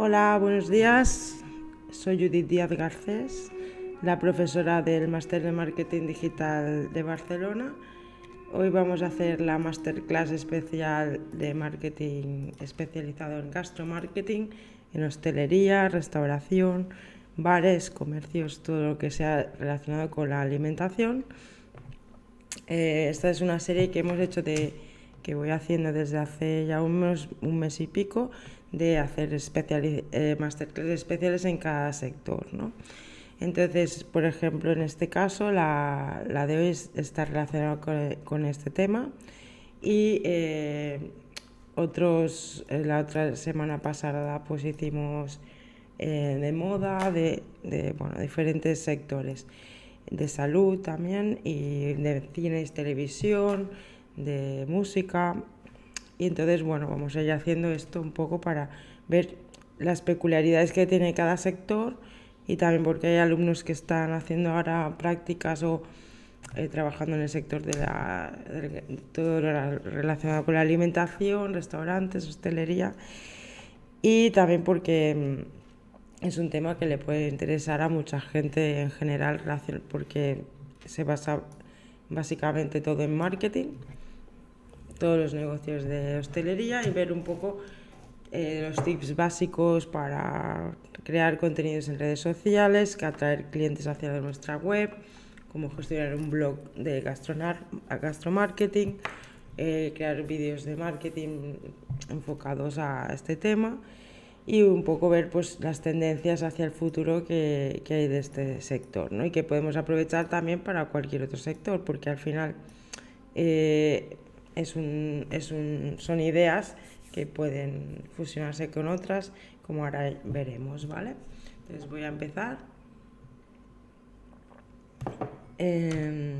Hola, buenos días. Soy Judith Díaz Garcés, la profesora del Máster de Marketing Digital de Barcelona. Hoy vamos a hacer la masterclass especial de marketing especializado en gastromarketing, en hostelería, restauración, bares, comercios, todo lo que sea relacionado con la alimentación. Eh, esta es una serie que hemos hecho que voy haciendo desde hace ya un mes y pico de hacer eh, masterclass especiales en cada sector. ¿no? Entonces, por ejemplo, en este caso, la, la de hoy está relacionada con, con este tema y eh, otros, eh, la otra semana pasada pues hicimos eh, de moda, de, de bueno, diferentes sectores, de salud también y de cine y televisión, de música. Y entonces, bueno, vamos a ir haciendo esto un poco para ver las peculiaridades que tiene cada sector y también porque hay alumnos que están haciendo ahora prácticas o eh, trabajando en el sector de, la, todo lo relacionado con la alimentación, restaurantes, hostelería. Y también porque mm, es un tema que le puede interesar a mucha gente en general porque se basa básicamente todo en marketing todos los negocios de hostelería y ver un poco eh, los tips básicos para crear contenidos en redes sociales, que atraer clientes hacia nuestra web, cómo gestionar un blog de gastromarketing, eh, crear vídeos de marketing enfocados a este tema y un poco ver pues, las tendencias hacia el futuro que, que hay de este sector ¿no? y que podemos aprovechar también para cualquier otro sector, porque al final eh, es un, es un, son ideas que pueden fusionarse con otras, como ahora veremos, ¿vale? Entonces voy a empezar. Eh,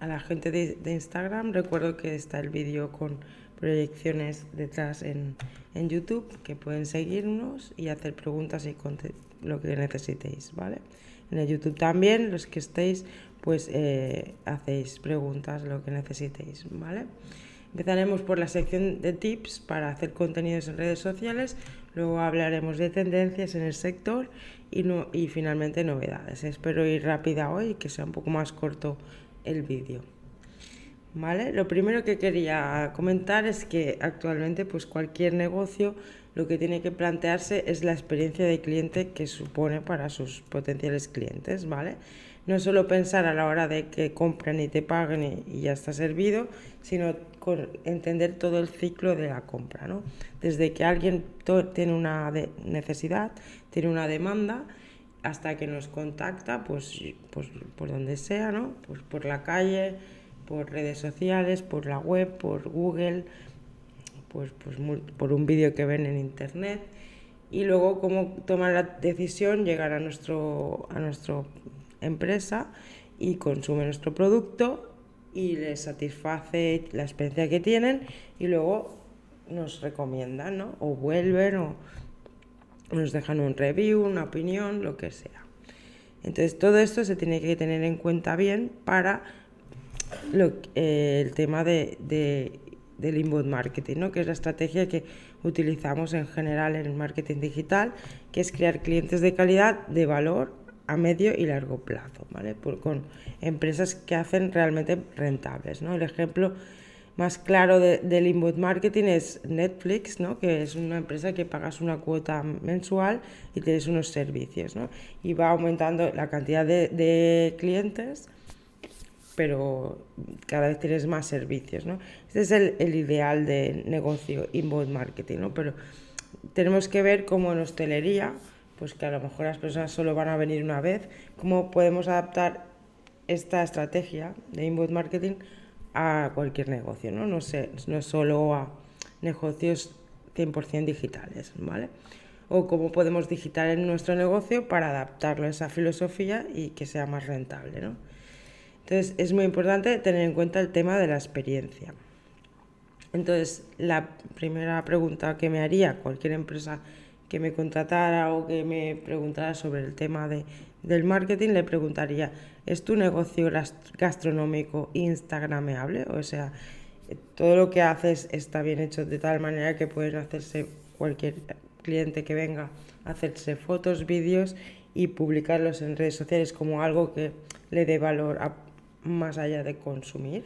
a la gente de, Instagram, recuerdo que está el vídeo con proyecciones detrás en, en, YouTube, que pueden seguirnos y hacer preguntas y lo que necesitéis, ¿vale? En el YouTube también, los que estéis, pues eh, hacéis preguntas, lo que necesitéis, ¿vale? Empezaremos por la sección de tips para hacer contenidos en redes sociales, luego hablaremos de tendencias en el sector y, no, y finalmente novedades. Espero ir rápida hoy y que sea un poco más corto el vídeo. ¿Vale? Lo primero que quería comentar es que actualmente pues cualquier negocio lo que tiene que plantearse es la experiencia de cliente que supone para sus potenciales clientes, ¿vale? No solo pensar a la hora de que compren y te paguen y, ya está servido, sino entender todo el ciclo de la compra, ¿no? Desde que alguien tiene una necesidad, tiene una demanda, hasta que nos contacta, pues, pues por donde sea, ¿no? Pues por la calle, por redes sociales, por la web, por Google, pues, pues por un vídeo que ven en internet y luego cómo toman la decisión, llegar a nuestro a nuestra empresa y consumen nuestro producto y les satisface la experiencia que tienen y luego nos recomiendan, ¿no? O vuelven o nos dejan un review, una opinión, lo que sea. Entonces todo esto se tiene que tener en cuenta bien para eh, el tema de del inbound marketing, ¿no? que es la estrategia que utilizamos en general en el marketing digital, que es crear clientes de calidad, de valor a medio y largo plazo, ¿vale? Por, con empresas que hacen realmente rentables. ¿no? El ejemplo más claro de, del inbound marketing es Netflix, ¿no? que es una empresa que pagas una cuota mensual y tienes unos servicios. ¿no? Y va aumentando la cantidad de, de clientes pero cada vez tienes más servicios, ¿no? Este es el, el ideal de negocio inbound marketing, ¿no? Pero tenemos que ver cómo en hostelería, pues que a lo mejor las personas solo van a venir una vez, cómo podemos adaptar esta estrategia de inbound marketing a cualquier negocio, ¿no? No, sé, no solo a negocios 100% digitales, ¿vale? O cómo podemos digitar en nuestro negocio para adaptarlo a esa filosofía y que sea más rentable, ¿no? Entonces es muy importante tener en cuenta el tema de la experiencia. Entonces la primera pregunta que me haría cualquier empresa que me contratara o que me preguntara sobre el tema de, del marketing, le preguntaría, ¿es tu negocio gastronómico instagrameable? O sea, todo lo que haces está bien hecho de tal manera que pueden hacerse cualquier cliente que venga a hacerse fotos, vídeos y publicarlos en redes sociales como algo que le dé valor más allá de consumir.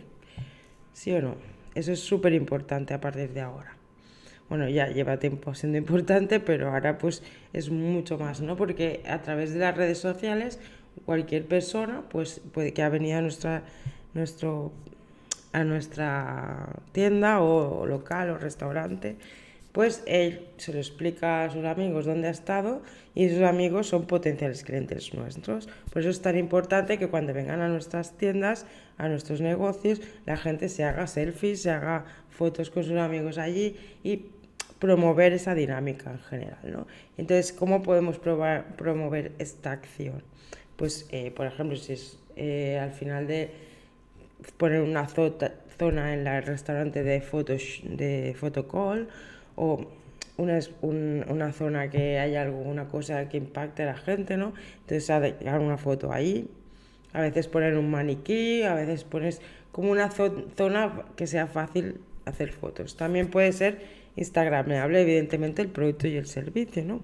¿Sí o no? Eso es súper importante a partir de ahora. Bueno, ya lleva tiempo siendo importante, pero ahora pues es mucho más, ¿no? Porque a través de las redes sociales cualquier persona pues puede que ha venido a nuestra nuestro a nuestra tienda o local o restaurante pues él se lo explica a sus amigos dónde ha estado y sus amigos son potenciales clientes nuestros. Por eso es tan importante que cuando vengan a nuestras tiendas, a nuestros negocios, la gente se haga selfies, se haga fotos con sus amigos allí y promover esa dinámica en general. ¿no? Entonces, ¿cómo podemos promover esta acción? Pues, eh, por ejemplo, si es eh, al final de poner una zona en el restaurante de, fotos, de photocall, o una, una zona que haya alguna cosa que impacte a la gente, ¿no? Entonces, dejar una foto ahí. A veces poner un maniquí, a veces pones como una zona que sea fácil hacer fotos. También puede ser instagramable, evidentemente, el producto y el servicio, ¿no?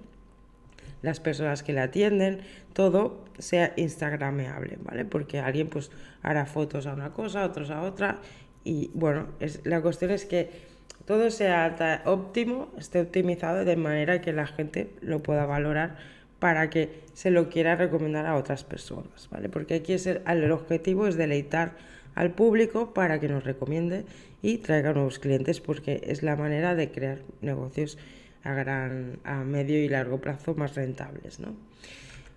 Las personas que le atienden, todo sea instagrameable, ¿vale? Porque alguien pues hará fotos a una cosa, otros a otra. Y bueno, es, la cuestión es que todo sea óptimo, esté optimizado de manera que la gente lo pueda valorar para que se lo quiera recomendar a otras personas, ¿vale? Porque aquí es el, objetivo es deleitar al público para que nos recomiende y traiga nuevos clientes porque es la manera de crear negocios a gran a medio y largo plazo más rentables, ¿no?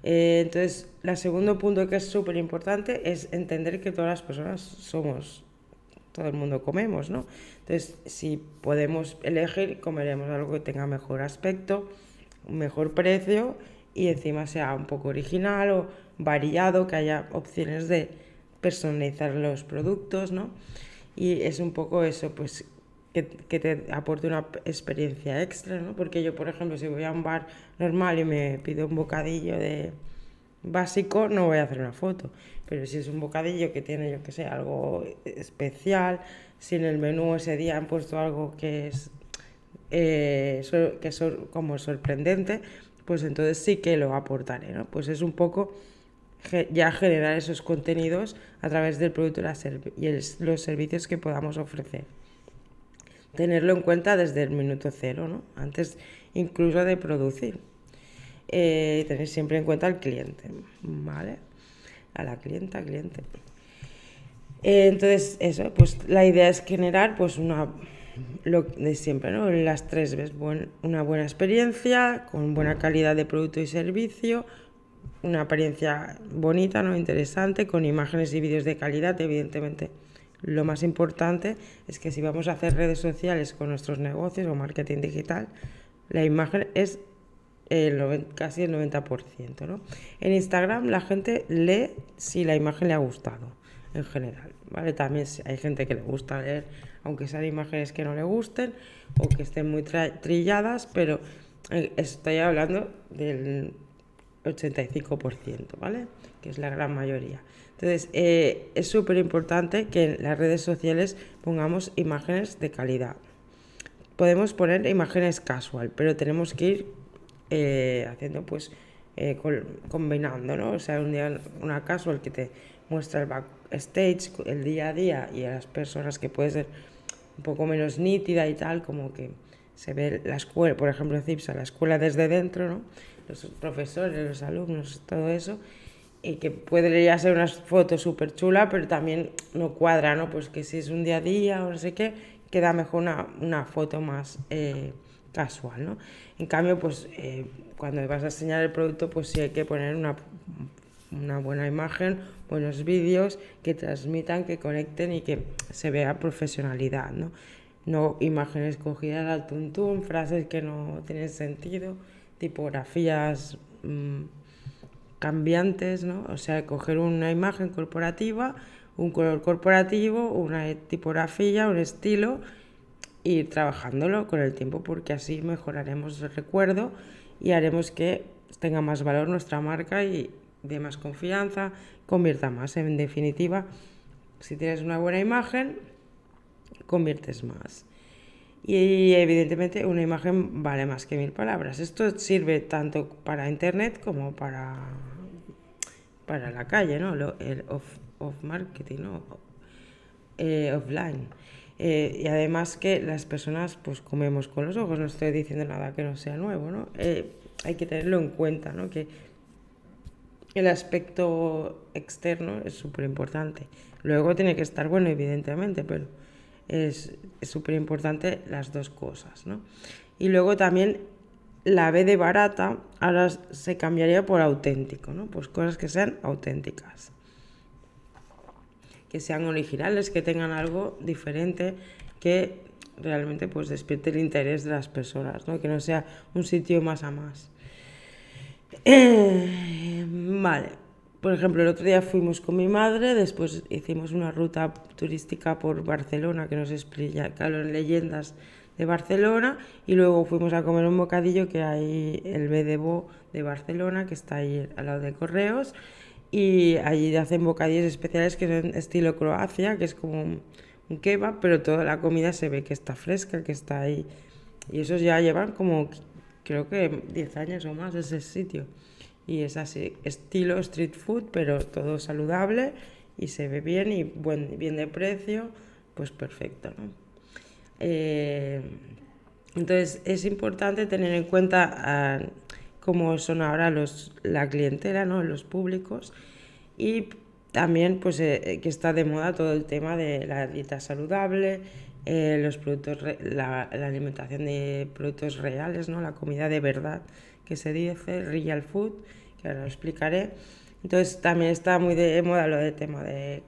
Eh, entonces, el segundo punto que es súper importante es entender que todas las personas somos todo el mundo comemos, ¿no? Entonces, si podemos elegir, comeremos algo que tenga mejor aspecto, mejor precio y encima sea un poco original o variado, que haya opciones de personalizar los productos, ¿no? Y es un poco eso, pues que, que, te aporte una experiencia extra, ¿no? Porque yo, por ejemplo, si voy a un bar normal y me pido un bocadillo de básico, no voy a hacer una foto. Pero si es un bocadillo que tiene, yo que sé, algo especial, si en el menú ese día han puesto algo que es, eh, que es como sorprendente, pues entonces sí que lo aportaré, ¿no? Pues es un poco ya generar esos contenidos a través del producto y los servicios que podamos ofrecer. Tenerlo en cuenta desde el minuto cero, ¿no? Antes incluso de producir eh, tener siempre en cuenta al cliente, ¿vale? A la clienta, cliente. Eh, entonces, eso, pues la idea es generar pues una, lo de siempre, ¿no? Las tres ves, una buena experiencia, con buena calidad de producto y servicio, una apariencia bonita, ¿no? Interesante, con imágenes y vídeos de calidad, evidentemente. Lo más importante es que si vamos a hacer redes sociales con nuestros negocios o marketing digital, la imagen es el casi el 90%. ¿no? En Instagram la gente lee si la imagen le ha gustado, en general. ¿vale? También hay gente que le gusta leer, aunque sean imágenes que no le gusten o que estén muy trilladas, pero eh, estoy hablando del 85%, ¿vale? Que es la gran mayoría. Entonces, eh, es súper importante que en las redes sociales pongamos imágenes de calidad. Podemos poner imágenes casual, pero tenemos que ir eh, haciendo pues eh, combinando, ¿no? O sea, un día una casual que te muestra el backstage, el día a día y a las personas que puede ser un poco menos nítida y tal, como que se ve la escuela, por ejemplo, CIPSA, la escuela desde dentro, ¿no? Los profesores, los alumnos, todo eso, y que ya ser una foto súper chula, pero también no cuadra, ¿no? Pues que si es un día a día o no sé qué, queda mejor una, una foto más... Eh, casual, ¿no? En cambio, pues eh, cuando vas a enseñar el producto, pues sí hay que poner una, una buena imagen, buenos vídeos que transmitan, que conecten y que se vea profesionalidad, ¿no? No imágenes cogidas al tuntún, frases que no tienen sentido, tipografías mm, cambiantes, ¿no? O sea, coger una imagen corporativa, un color corporativo, una tipografía, un estilo ir trabajándolo con el tiempo porque así mejoraremos el recuerdo y haremos que tenga más valor nuestra marca y dé más confianza, convierta más. En definitiva, si tienes una buena imagen, conviertes más. Y evidentemente una imagen vale más que mil palabras. Esto sirve tanto para internet como para, para la calle, ¿no? el off, marketing, ¿no? Eh, offline. Eh, y además que las personas pues comemos con los ojos, no estoy diciendo nada que no sea nuevo, ¿no? Eh, hay que tenerlo en cuenta, ¿no? Que el aspecto externo es súper importante. Luego tiene que estar bueno, evidentemente, pero es súper importante las dos cosas, ¿no? Y luego también la B de barata ahora se cambiaría por auténtico, ¿no? Pues cosas que sean auténticas, que sean originales, que tengan algo diferente, que realmente pues despierte el interés de las personas, ¿no? Que no sea un sitio más a más. Vale, por ejemplo, el otro día fuimos con mi madre, después hicimos una ruta turística por Barcelona que nos explica las leyendas de Barcelona y luego fuimos a comer un bocadillo que hay el BDBO de Barcelona, que está ahí al lado de Correos, y allí hacen bocadillos especiales que son estilo Croacia, que es como un kebab, pero toda la comida se ve que está fresca, que está ahí. Y esos ya llevan como, creo que 10 años o más ese sitio. Y es así, estilo street food, pero todo saludable y se ve bien y buen, bien de precio, pues perfecto. ¿no? Eh, entonces es importante tener en cuenta ah, cómo son ahora los, la clientela, ¿no? los públicos y también pues eh, que está de moda todo el tema de la dieta saludable, eh, los productos, la, la, alimentación de productos reales, ¿no? la comida de verdad que se dice, real food, que ahora lo explicaré. Entonces también está muy de moda lo de tema de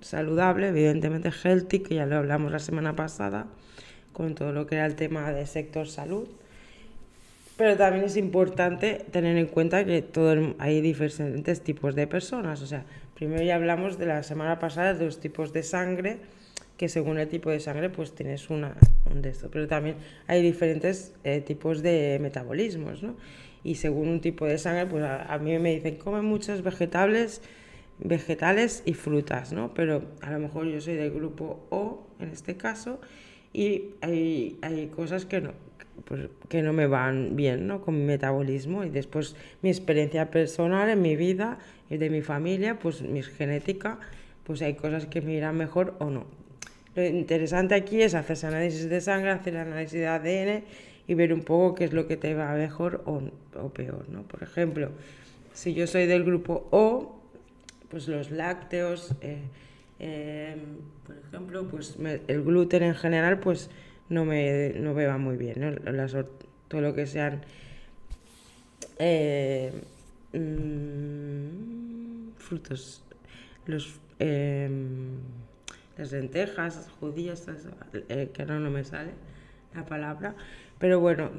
saludable, evidentemente healthy, que ya lo hablamos la semana pasada, con todo lo que era el tema del sector salud. Pero también es importante tener en cuenta que todo, hay diferentes tipos de personas. O sea, primero ya hablamos de la semana pasada de los tipos de sangre, que según el tipo de sangre pues tienes una, un de esto. Pero también hay diferentes eh, tipos de metabolismos, ¿no? Y según un tipo de sangre, pues a, mí me dicen, come muchos vegetales, vegetales y frutas, ¿no? Pero a lo mejor yo soy del grupo O, en este caso, y hay, hay cosas que no, pues, que no me van bien ¿no? con mi metabolismo y después mi experiencia personal en mi vida y de mi familia, pues mi genética, pues hay cosas que me irán mejor o no. Lo interesante aquí es hacerse análisis de sangre, hacer análisis de ADN y ver un poco qué es lo que te va mejor o, o peor. ¿no? Por ejemplo, si yo soy del grupo O, pues los lácteos, eh, eh, por ejemplo, pues el gluten en general, pues no me, no me va muy bien, ¿no? todo lo que sean eh, mm, frutos, los, em, las lentejas, judías, eh, que ahora no me sale la palabra, pero bueno,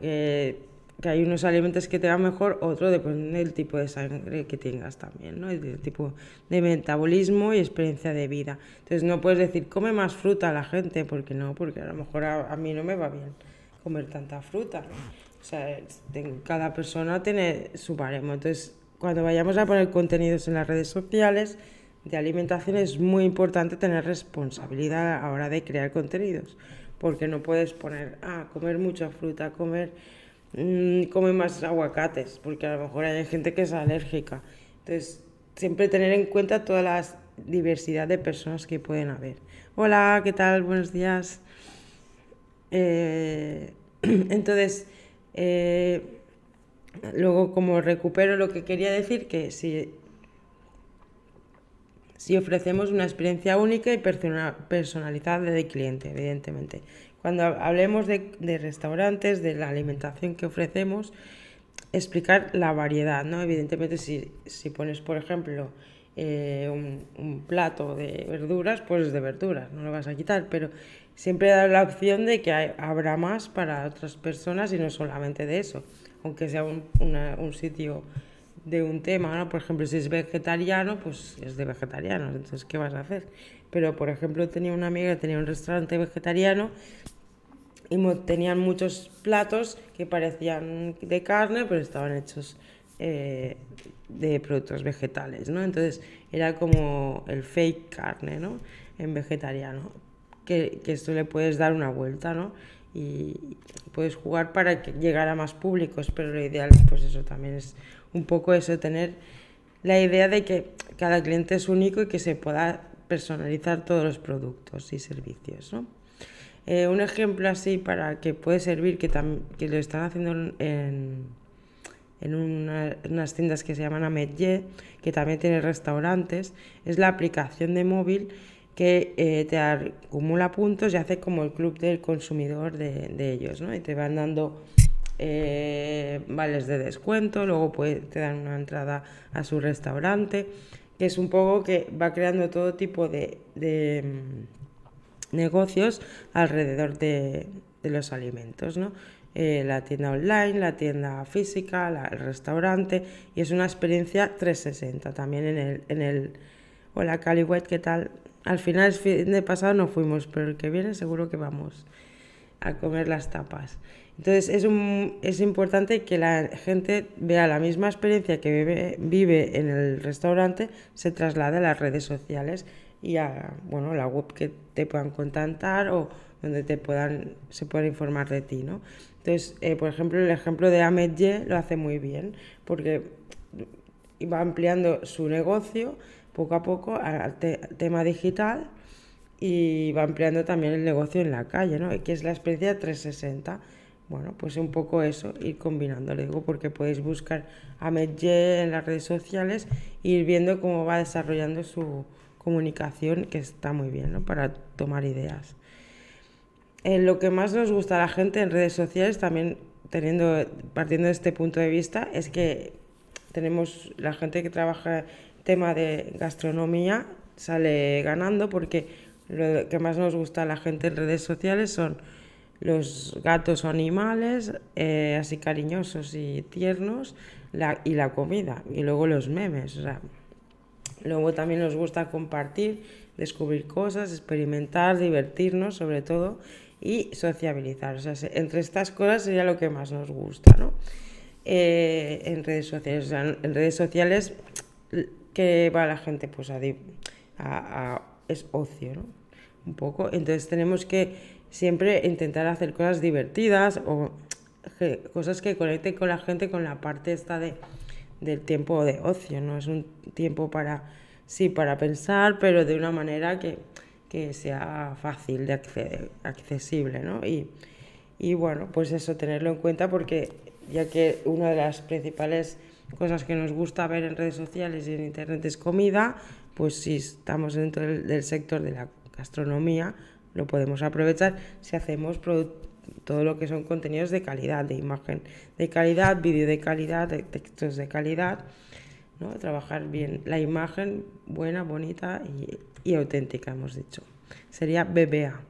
que hay unos alimentos que te van mejor, otro depende del tipo de sangre que tengas también, ¿no? del tipo de metabolismo y experiencia de vida. Entonces no puedes decir, come más fruta a la gente, porque no, porque a lo mejor a, mí no me va bien comer tanta fruta. O sea, cada persona tiene su baremo. Entonces, cuando vayamos a poner contenidos en las redes sociales de alimentación es muy importante tener responsabilidad a la hora de crear contenidos, porque no puedes poner, ah, comer mucha fruta, comer mmm, come más aguacates, porque a lo mejor hay gente que es alérgica. Entonces, siempre tener en cuenta toda la diversidad de personas que pueden haber. Hola, ¿qué tal? Buenos días. Eh, entonces, eh, luego como recupero lo que quería decir, que si, si ofrecemos una experiencia única y personalizada de cliente, evidentemente, cuando hablemos de, restaurantes, de la alimentación que ofrecemos, explicar la variedad, ¿no? Evidentemente, si, pones, por ejemplo, eh, un, plato de verduras, pues de verduras, no lo vas a quitar, pero siempre dar la opción de que habrá más para otras personas y no solamente de eso, aunque sea un, un sitio de un tema, ¿no? Por ejemplo, si es vegetariano, pues es de vegetarianos, entonces, ¿qué vas a hacer? Pero, por ejemplo, tenía una amiga que tenía un restaurante vegetariano y tenían muchos platos que parecían de carne, pero estaban hechos eh, de productos vegetales, ¿no? Entonces era como el fake carne, ¿no? En vegetariano, que, que esto le puedes dar una vuelta, ¿no? y puedes jugar para que llegar a más públicos, pero lo ideal, pues eso también es un poco eso, tener la idea de que cada cliente es único y que se pueda personalizar todos los productos y servicios. ¿no? Eh, un ejemplo así para que puede servir, que, que lo están haciendo en, en unas tiendas que se llaman Amedje, que también tiene restaurantes, es la aplicación de móvil que eh, te acumula puntos y hace como el club del consumidor de, de ellos, ¿no? Y te van dando eh, vales de descuento, luego te dan una entrada a su restaurante, que es un poco que va creando todo tipo de, mm, negocios alrededor de, los alimentos, ¿no? Eh, la tienda online, la tienda física, el restaurante, y es una experiencia 360 también en el, en el Hola Caliwet, ¿qué tal? Al final, fin de pasado no fuimos, pero el que viene seguro que vamos a comer las tapas. Entonces es, un, es importante que la gente vea la misma experiencia que vive, en el restaurante, se traslade a las redes sociales y a bueno, la web que te puedan contactar o donde te puedan, se puedan informar de ti. ¿no? Entonces, eh, por ejemplo, el ejemplo de Ahmed Ye lo hace muy bien porque va ampliando su negocio poco a poco al tema digital y va ampliando también el negocio en la calle, ¿no? que es la experiencia 360 bueno, pues un poco eso, ir combinándolo, digo, porque podéis buscar a Medje en las redes sociales e ir viendo cómo va desarrollando su comunicación, que está muy bien, ¿no? Para tomar ideas. Eh, lo que más nos gusta a la gente en redes sociales, también teniendo, partiendo de este punto de vista, es que tenemos la gente que trabaja tema de gastronomía, sale ganando porque lo que más nos gusta a la gente en redes sociales son los gatos o animales, eh, así cariñosos y tiernos, y la comida, y luego los memes. Luego también nos gusta compartir, descubrir cosas, experimentar, divertirnos sobre todo y sociabilizar. O sea, entre estas cosas sería lo que más nos gusta, ¿no? Eh, en redes sociales. En redes sociales, que va la gente? Pues a, es ocio, ¿no? Un poco. Entonces tenemos que siempre intentar hacer cosas divertidas o cosas que conecten con la gente con la parte esta de, del tiempo de ocio, ¿no? Es un tiempo para, sí, para pensar, pero de una manera que, que sea fácil de acceder, accesible, ¿no? Y, y bueno, pues eso, tenerlo en cuenta porque ya que una de las principales cosas que nos gusta ver en redes sociales y en internet es comida, pues si estamos dentro del sector de la gastronomía, lo podemos aprovechar si hacemos todo lo que son contenidos de calidad, de imagen de calidad, vídeo de calidad, de textos de calidad, ¿no? trabajar bien la imagen buena, bonita y, auténtica, hemos dicho. Sería BBA.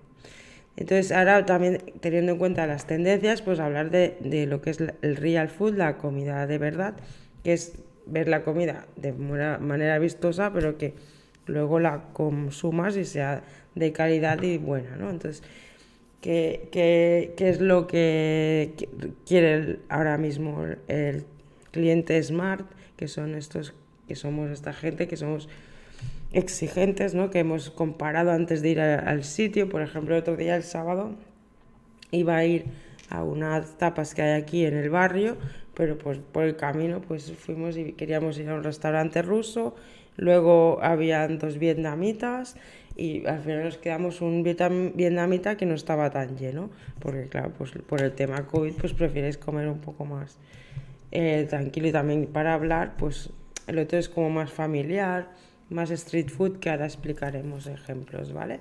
Entonces, ahora también teniendo en cuenta las tendencias, pues hablar de, de, lo que es el real food, la comida de verdad, que es ver la comida de manera vistosa, pero que luego la consumas y sea de calidad y buena, ¿no? Entonces, ¿qué, qué, qué es lo que quiere ahora mismo el cliente smart? Que son estos, que somos esta gente, que somos exigentes, ¿no? Que hemos comparado antes de ir al sitio, por ejemplo, otro día, el sábado, iba a ir a unas tapas que hay aquí en el barrio, pero pues por el camino pues fuimos y queríamos ir a un restaurante ruso, luego habían dos vietnamitas y al final nos quedamos un vietnamita que no estaba tan lleno, porque claro, pues por el tema COVID pues prefieres comer un poco más eh, tranquilo y también para hablar, pues el otro es como más familiar, más street food, que ahora explicaremos ejemplos, ¿vale?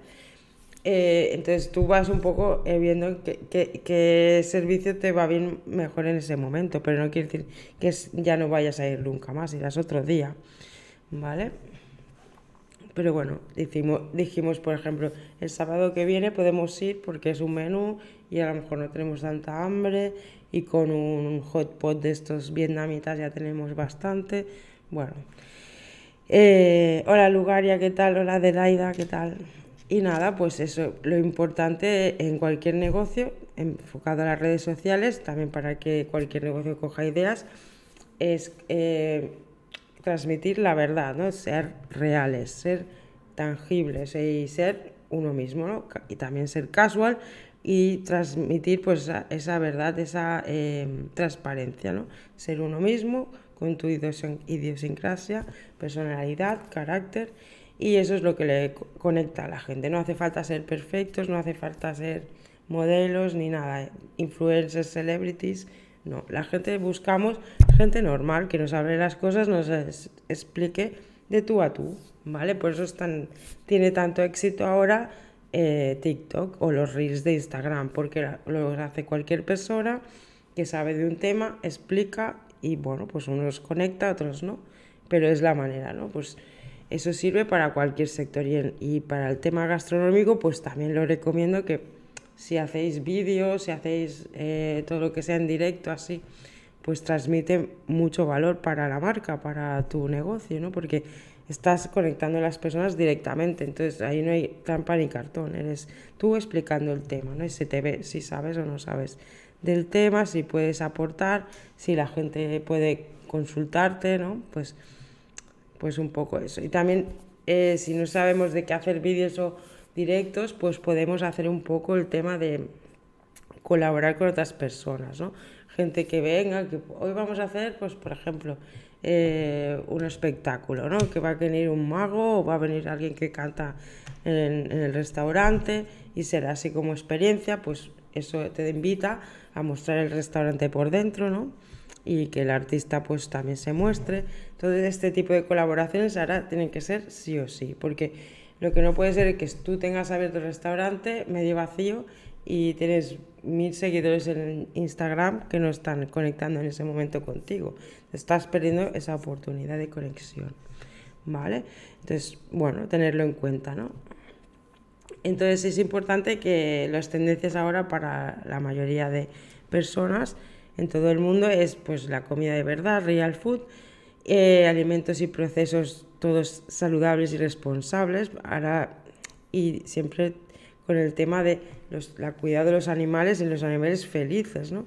Eh, entonces tú vas un poco eh, viendo qué, servicio te va bien mejor en ese momento, pero no quiere decir que ya no vayas a ir nunca más, irás otro día, ¿vale? Pero bueno, dijimos, dijimos, por ejemplo, el sábado que viene podemos ir porque es un menú y a lo mejor no tenemos tanta hambre y con un hot pot de estos vietnamitas ya tenemos bastante. Bueno. Eh, hola Lugaria, ¿qué tal? Hola Delaida, ¿qué tal? Y nada, pues eso, lo importante en cualquier negocio, enfocado a las redes sociales, también para que cualquier negocio coja ideas, es eh, transmitir la verdad, ¿no? Ser reales, ser tangibles y ser uno mismo, ¿no? Y también ser casual, y transmitir pues esa, verdad, esa em, transparencia, ¿no? Ser uno mismo con tu idiosincrasia, personalidad, carácter y eso es lo que le conecta a la gente. No hace falta ser perfectos, no hace falta ser modelos ni nada, influencers, celebrities, no, la gente buscamos gente normal que nos hable las cosas, nos explique de tú a tú, ¿vale? Por eso tiene tanto éxito ahora eh, TikTok o los reels de Instagram, porque lo hace cualquier persona que sabe de un tema, explica y bueno, pues unos conecta, otros no, pero es la manera, ¿no? Pues eso sirve para cualquier sector y, para el tema gastronómico, pues también lo recomiendo que si hacéis vídeos, si hacéis eh, todo lo que sea en directo así, pues transmite mucho valor para la marca, para tu negocio, ¿no? Porque estás conectando a las personas directamente, entonces ahí no hay trampa ni cartón, eres tú explicando el tema, ¿no? Y se te ve si sabes o no sabes del tema, si puedes aportar, si la gente puede consultarte, ¿no? Pues, pues un poco eso. Y también eh, si no sabemos de qué hacer vídeos o directos, pues podemos hacer un poco el tema de colaborar con otras personas, ¿no? Gente que venga, que hoy vamos a hacer, pues por ejemplo, eh, un espectáculo, ¿no? Que va a venir un mago o va a venir alguien que canta en, el restaurante y será así como experiencia, pues eso te invita a mostrar el restaurante por dentro, ¿no? Y que el artista pues también se muestre. Todo este tipo de colaboraciones ahora tienen que ser sí o sí, porque lo que no puede ser es que tú tengas abierto el restaurante medio vacío y tienes mil seguidores en Instagram que no están conectando en ese momento contigo. Estás perdiendo esa oportunidad de conexión. ¿Vale? Entonces, bueno, tenerlo en cuenta, ¿no? Entonces es importante que las tendencias ahora para la mayoría de personas en todo el mundo es pues la comida de verdad, real food, eh, alimentos y procesos todos saludables y responsables. Ahora, y siempre con el tema de los, la cuidado de los animales y los animales felices. ¿no?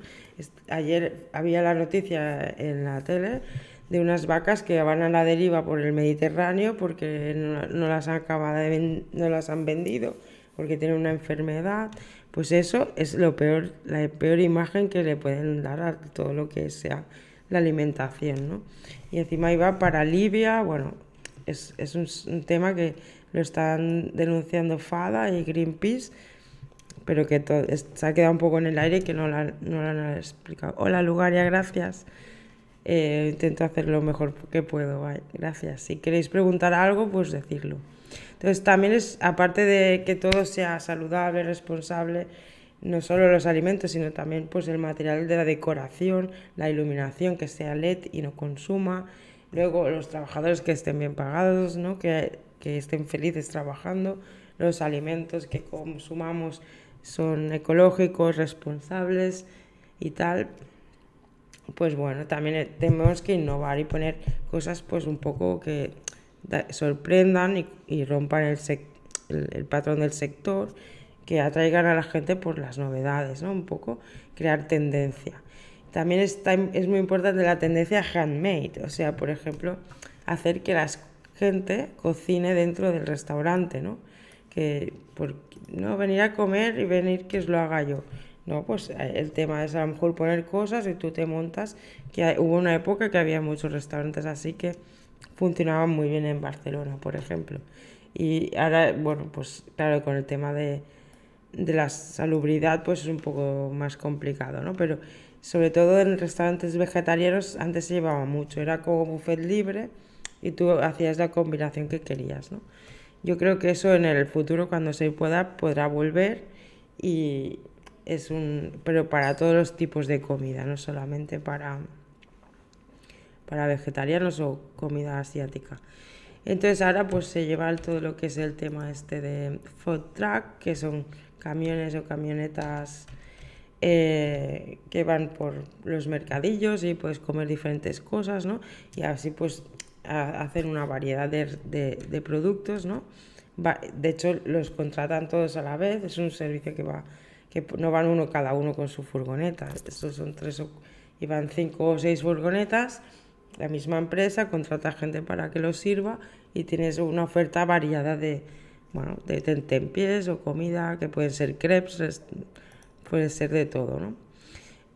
Ayer había la noticia en la tele de unas vacas que van a la deriva por el Mediterráneo porque no, las han acabado no las han vendido porque tienen una enfermedad. Pues eso es lo peor, la peor imagen que le pueden dar a todo lo que sea la alimentación, ¿no? Y encima iba para Libia, bueno, es, es un, tema que lo están denunciando FADA y Greenpeace, pero que todo, se ha quedado un poco en el aire y que no, la, no lo han explicado. Hola Lugaria, gracias. Eh, intento hacer lo mejor que puedo, gracias. Si queréis preguntar algo, pues decirlo. Entonces también es, aparte de que todo sea saludable, responsable, no solo los alimentos, sino también pues el material de la decoración, la iluminación que sea LED y no consuma, Luego los trabajadores que estén bien pagados, ¿no? que, que estén felices trabajando, los alimentos que consumamos son ecológicos, responsables y tal. Pues bueno, también tenemos que innovar y poner cosas pues un poco que sorprendan y, rompan el, el, el, patrón del sector, que atraigan a la gente por las novedades, ¿no? Un poco crear tendencia. También está, es muy importante la tendencia handmade, o sea, por ejemplo, hacer que la gente cocine dentro del restaurante, ¿no? Que por, no venir a comer y venir que os lo haga yo. No, pues eh, el tema es a lo mejor poner cosas y tú te montas, que hubo una época que había muchos restaurantes así que funcionaban muy bien en Barcelona, por ejemplo. Y ahora, bueno, pues claro, con el tema de, de la salubridad, pues es un poco más complicado, ¿no? Pero sobre todo en restaurantes vegetarianos antes se llevaba mucho, era como buffet libre y tú hacías la combinación que querías, ¿no? Yo creo que eso en el futuro cuando se pueda podrá volver y es un pero para todos los tipos de comida, no solamente para para vegetarianos o comida asiática. Entonces ahora pues se lleva todo lo que es el tema este de food truck, que son camiones o camionetas eh, que van por los mercadillos y puedes comer diferentes cosas, ¿no? Y así pues hacer una variedad de, productos, ¿no? de hecho, los contratan todos a la vez, es un servicio que va que no van uno cada uno con su furgoneta, estos son tres o, y van cinco o seis furgonetas, la misma empresa contrata gente para que los sirva y tienes una oferta variada de, bueno, de tentempiés o comida que pueden ser crepes, puede ser de todo, ¿no?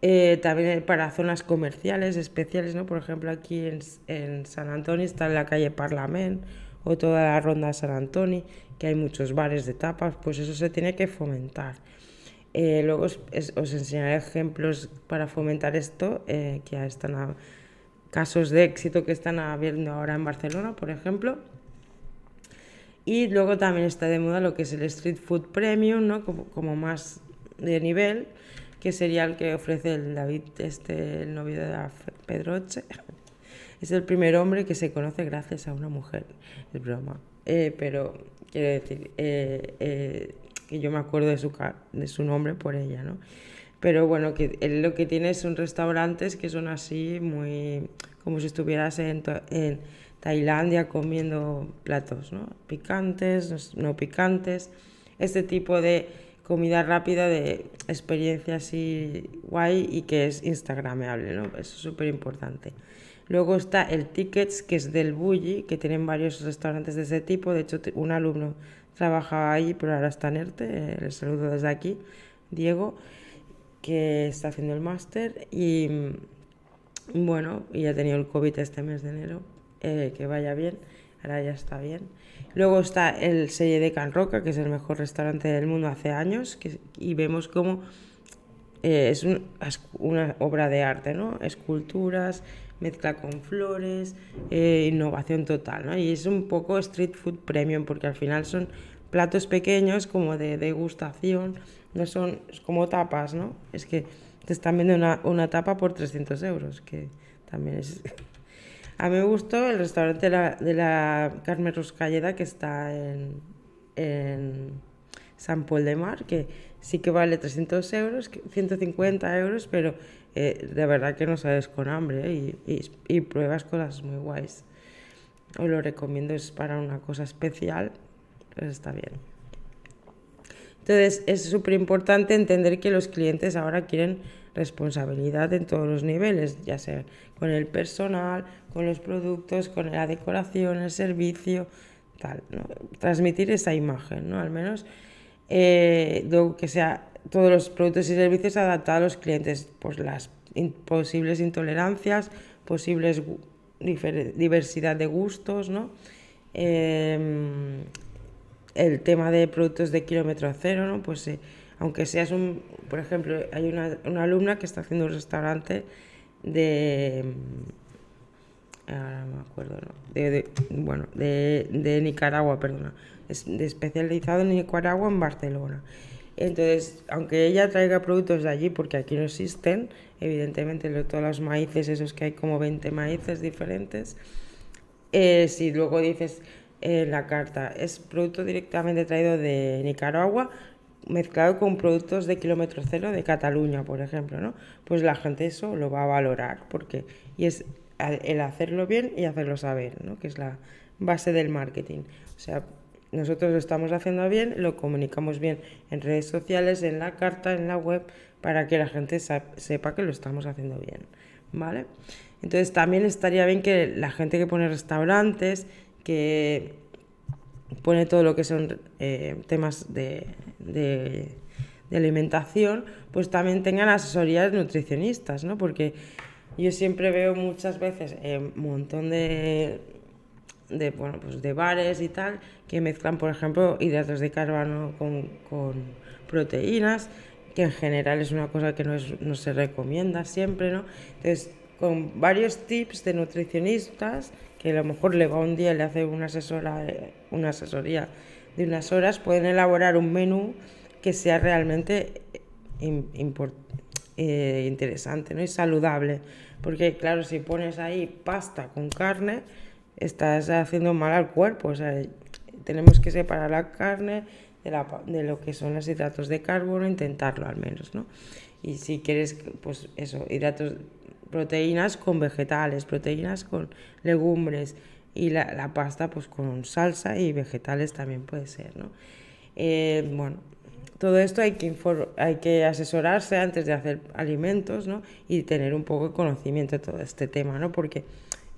Eh, también para zonas comerciales especiales, ¿no? Por ejemplo, aquí en, San Antonio está en la calle Parlament o toda la ronda San Antonio, que hay muchos bares de tapas, pues eso se tiene que fomentar. Eh, luego os, enseñaré ejemplos para fomentar esto, eh, que están casos de éxito que están habiendo ahora en Barcelona, por ejemplo. Y luego también está de moda lo que es el street food premium, ¿no? como, más de nivel, que sería el que ofrece el David, este, el novio de Pedroche. Es el primer hombre que se conoce gracias a una mujer. Es broma. Eh, pero quiero decir, eh, eh, que yo me acuerdo de su, de su nombre por ella, ¿no? Pero bueno, que él lo que tiene son restaurantes que son así, muy como si estuvieras en, en Tailandia comiendo platos, ¿no? Picantes, no picantes, este tipo de comida rápida de experiencia así guay y que es instagramable, ¿no? Eso es súper importante. Luego está el Tickets, que es del Bulli, que tienen varios restaurantes de ese tipo. De hecho, un alumno trabajaba allí, pero ahora está en ERTE. Le saludo desde aquí, Diego, que está haciendo el máster. Y mm, bueno, y ha tenido el COVID este mes de enero. Eh, que vaya bien, ahora ya está bien. Luego está el Selle de Can Roca, que es el mejor restaurante del mundo hace años, que, y vemos cómo eh, es una obra de arte, ¿no? Esculturas, mezcla con flores, eh, innovación total, ¿no? Y es un poco street food premium, porque al final son platos pequeños como de degustación, no son como tapas, ¿no? Es que te están viendo una, una tapa por 300 euros, que también es a mí me gustó el restaurante de la, de la Carmen Ruscalleda que está en, en San Paul de Mar, que sí que vale 300 euros, 150 euros, pero eh, de verdad que no sabes con hambre ¿eh? y, y, pruebas cosas muy guays. Os lo recomiendo, es para una cosa especial, pues está bien. Entonces es súper importante entender que los clientes ahora quieren responsabilidad en todos los niveles, ya sea con el personal, con los productos, con la decoración, el servicio, tal, transmitir esa imagen, ¿no? al menos eh, que sea todos los productos y servicios adaptados a los clientes, pues las posibles intolerancias, posibles diversidad de gustos, ¿no? Em, el tema de productos de kilómetro cero, ¿no? Pues eh, aunque seas un, por ejemplo, hay una, una, alumna que está haciendo un restaurante de, mm, ahora no me acuerdo, ¿no? de, bueno, de, de, Nicaragua, perdona, es especializado en Nicaragua en Barcelona. Entonces, aunque ella traiga productos de allí, porque aquí no existen, evidentemente todos los maíces, esos que hay como 20 maíces diferentes, eh, si luego dices en la carta es producto directamente traído de Nicaragua, mezclado con productos de kilómetro cero de Cataluña, por ejemplo, ¿no? Pues la gente eso lo va a valorar, porque y es el hacerlo bien y hacerlo saber, ¿no? Que es la base del marketing. O sea, nosotros lo estamos haciendo bien, lo comunicamos bien en redes sociales, en la carta, en la web, para que la gente sepa que lo estamos haciendo bien, ¿vale? Entonces también estaría bien que la gente que pone restaurantes, que pone todo lo que son eh, temas de, de, alimentación, pues también tengan asesorías nutricionistas, ¿no? Porque yo siempre veo muchas veces un montón de, de, bueno, pues de bares y tal que mezclan, por ejemplo, hidratos de carbono con, con proteínas, que en general es una cosa que no, es, no se recomienda siempre, ¿no? Entonces, con varios tips de nutricionistas que a lo mejor le va un día y le hace una, asesora, una asesoría de unas horas, pueden elaborar un menú que sea realmente eh, interesante ¿no? y saludable. Porque claro, si pones ahí pasta con carne, estás haciendo mal al cuerpo. O sea, tenemos que separar la carne de, la, de lo que son los hidratos de carbono, intentarlo al menos, ¿no? Y si quieres, pues eso, hidratos proteínas con vegetales, proteínas con legumbres y la, pasta pues con salsa y vegetales también puede ser, ¿no? Eh, bueno, todo esto hay que, hay que asesorarse antes de hacer alimentos, ¿no? Y tener un poco de conocimiento de todo este tema, ¿no? Porque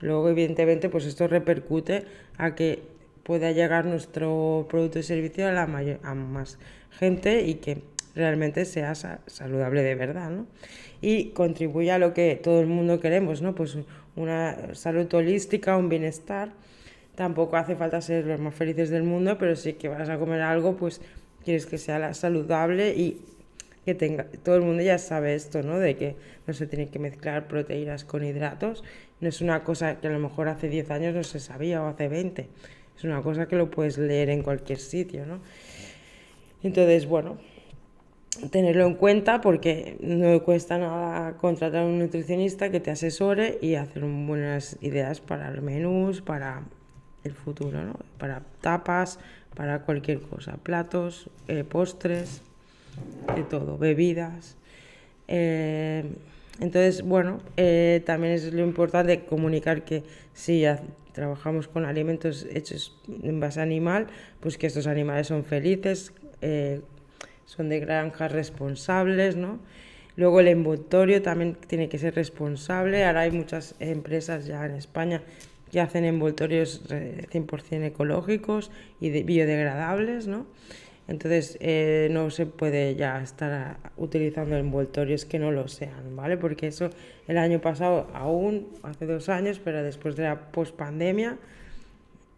luego, evidentemente, pues esto repercute a que pueda llegar nuestro producto y servicio a, la mayor, a más gente y que realmente sea saludable de verdad, ¿no? Y contribuye a lo que todo el mundo queremos, ¿no? Pues una salud holística, un bienestar. Tampoco hace falta ser los más felices del mundo, pero sí que vas a comer algo, pues quieres que sea saludable y que tenga, todo el mundo ya sabe esto, ¿no? De que no se tiene que mezclar proteínas con hidratos. No es una cosa que a lo mejor hace 10 años no se sabía o hace 20. Es una cosa que lo puedes leer en cualquier sitio, ¿no? Entonces, bueno, tenerlo en cuenta porque no cuesta nada contratar a un nutricionista que te asesore y hacer buenas ideas para menús, para el futuro, ¿no? Para tapas, para cualquier cosa, platos, eh, postres, de todo, bebidas. Eh, entonces, bueno, eh, también es lo importante comunicar que si trabajamos con alimentos hechos en base animal, pues que estos animales son felices, son de granjas responsables, ¿no? Luego el envoltorio también tiene que ser responsable. Ahora hay muchas empresas ya en España que hacen envoltorios 100% ecológicos y biodegradables, ¿no? Entonces eh, no se puede ya estar utilizando envoltorios que no lo sean, ¿vale? Porque eso el año pasado aún, hace dos años, pero después de la pospandemia,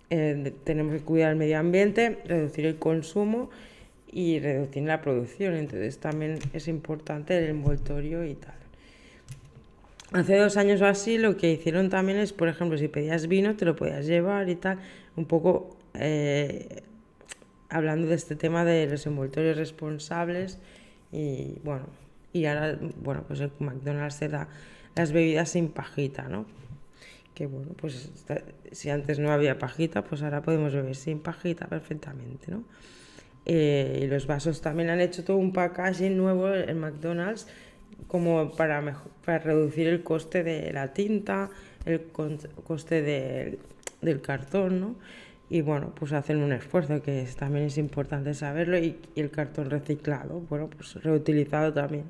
eh, tenemos que cuidar el medio ambiente, reducir el consumo y reducir la producción. Entonces también es importante el envoltorio y tal. Hace dos años o así lo que hicieron también es, por ejemplo, si pedías vino, te lo podías llevar y tal, un poco... Eh, hablando de este tema de los envoltorios responsables y bueno, y ahora, bueno, pues el McDonald's te da las bebidas sin pajita, ¿no? Que bueno, pues si antes no había pajita, pues ahora podemos beber sin pajita perfectamente, ¿no? Eh, y los vasos también han hecho todo un packaging nuevo en McDonald's como para, para reducir el coste de la tinta, el coste del cartón, ¿no? y bueno, pues hacen un esfuerzo que también es importante saberlo y, el cartón reciclado, bueno, pues reutilizado también.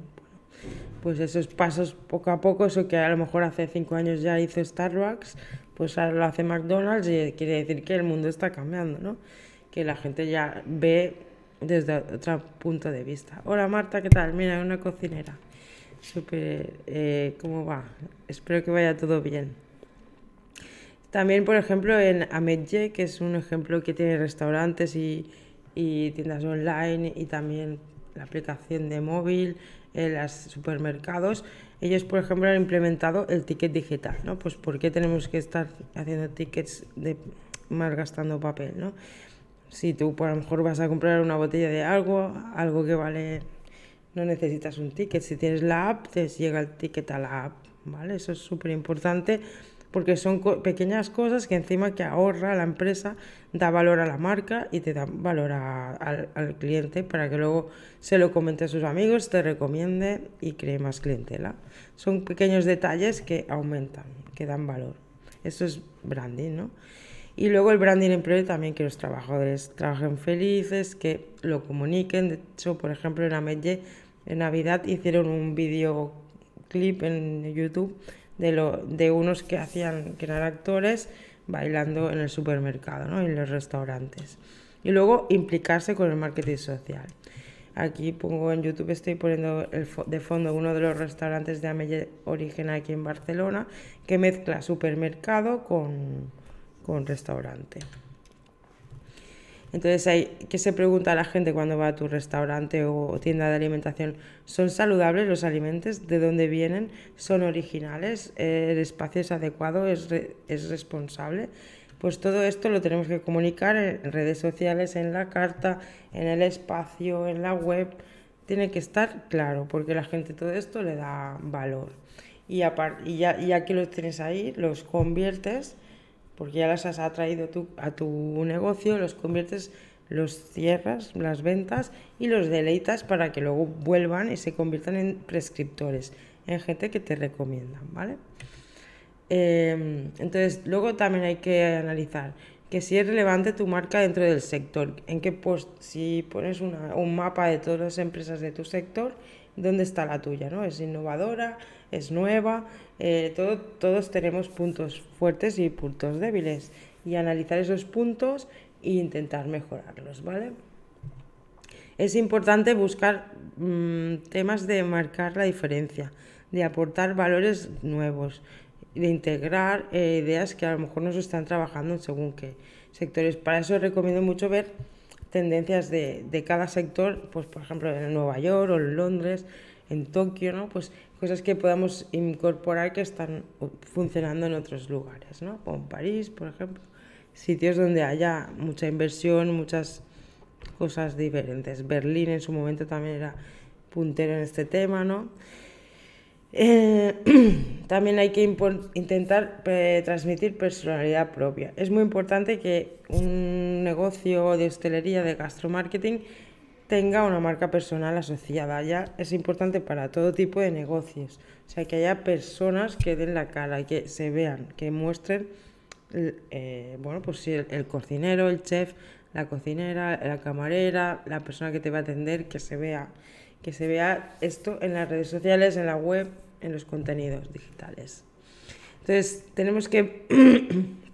pues esos pasos poco a poco, eso que a lo mejor hace cinco años ya hizo Starbucks, pues ahora lo hace McDonald's y quiere decir que el mundo está cambiando, ¿no? Que la gente ya ve desde otro punto de vista. Hola Marta, ¿qué tal? Mira, una cocinera. Súper, eh, ¿cómo va? Espero que vaya todo bien. También, por ejemplo, en Amedje, que es un ejemplo que tiene restaurantes y, tiendas online y también la aplicación de móvil, en los supermercados, ellos, por ejemplo, han implementado el ticket digital, ¿no? Pues ¿por qué tenemos que estar haciendo tickets de malgastando papel, ¿no? Si tú, por lo mejor, vas a comprar una botella de algo, algo que vale, no necesitas un ticket. Si tienes la app, te llega el ticket a la app, ¿vale? Eso es súper importante porque son pequeñas cosas que encima que ahorra la empresa, da valor a la marca y te da valor al, cliente para que luego se lo comente a sus amigos, te recomiende y cree más clientela. Son pequeños detalles que aumentan, que dan valor. Eso es branding, ¿no? Y luego el branding empleo también que los trabajadores trabajen felices, que lo comuniquen. De hecho, por ejemplo, en Amedje, en Navidad hicieron un videoclip en YouTube de, lo, de unos que hacían, que eran actores, bailando en el supermercado, ¿no? en los restaurantes. Y luego implicarse con el marketing social. Aquí pongo en YouTube, estoy poniendo el, de fondo uno de los restaurantes de Amelle Origen aquí en Barcelona, que mezcla supermercado con, con restaurante. Entonces, hay, ¿qué se pregunta a la gente cuando va a tu restaurante o tienda de alimentación? ¿Son saludables los alimentos? ¿De dónde vienen? ¿Son originales? ¿El espacio es adecuado? ¿Es, es responsable? Pues todo esto lo tenemos que comunicar en redes sociales, en la carta, en el espacio, en la web. Tiene que estar claro, porque la gente todo esto le da valor. Y, y ya que los tienes ahí, los conviertes porque ya las has atraído a tu negocio, los conviertes, los cierras, las ventas y los deleitas para que luego vuelvan y se conviertan en prescriptores, en gente que te recomiendan, ¿vale? Em, entonces, luego también hay que analizar que si es relevante tu marca dentro del sector, en qué post, si pones un mapa de todas las empresas de tu sector, ¿dónde está la tuya? ¿no? ¿Es innovadora? ¿Es nueva? Eh, todos tenemos puntos fuertes y puntos débiles y analizar esos puntos e intentar mejorarlos, ¿vale? Es importante buscar mm, temas de marcar la diferencia, de aportar valores nuevos, de integrar eh, ideas que a lo mejor no están trabajando según qué sectores. Para eso recomiendo mucho ver tendencias de, de, cada sector, pues por ejemplo en Nueva York o en Londres, en Tokio, ¿no? Pues cosas que podamos incorporar que están funcionando en otros lugares, ¿no? Como en París, por ejemplo, sitios donde haya mucha inversión, muchas cosas diferentes. Berlín en su momento también era puntero en este tema, ¿no? Eh, también hay que intentar eh, transmitir personalidad propia. Es muy importante que un negocio de hostelería, de gastromarketing, tenga una marca personal asociada. Ya es importante para todo tipo de negocios. O sea, que haya personas que den la cara, que se vean, que muestren, eh, bueno, pues si el, cocinero, el chef, la cocinera, la camarera, la persona que te va a atender, que se vea, que se vea esto en las redes sociales, en la web, en los contenidos digitales. Entonces, tenemos que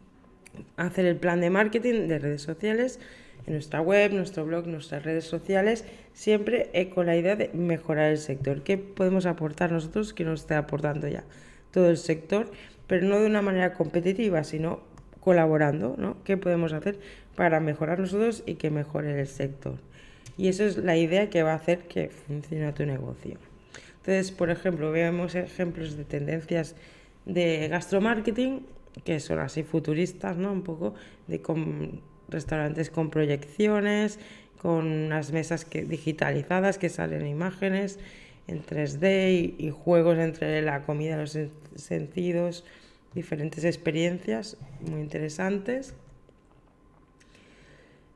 hacer el plan de marketing de redes sociales en nuestra web, nuestro blog, nuestras redes sociales, siempre con la idea de mejorar el sector. ¿Qué podemos aportar nosotros que nos esté aportando ya todo el sector? Pero no de una manera competitiva, sino colaborando, ¿no? ¿Qué podemos hacer para mejorar nosotros y que mejore el sector? Y eso es la idea que va a hacer que funcione tu negocio. Entonces, por ejemplo, vemos ejemplos de tendencias de gastromarketing que son así futuristas, ¿no? Un poco de restaurantes con proyecciones, con unas mesas que, digitalizadas que salen imágenes en 3D y, juegos entre la comida los sentidos, diferentes experiencias muy interesantes.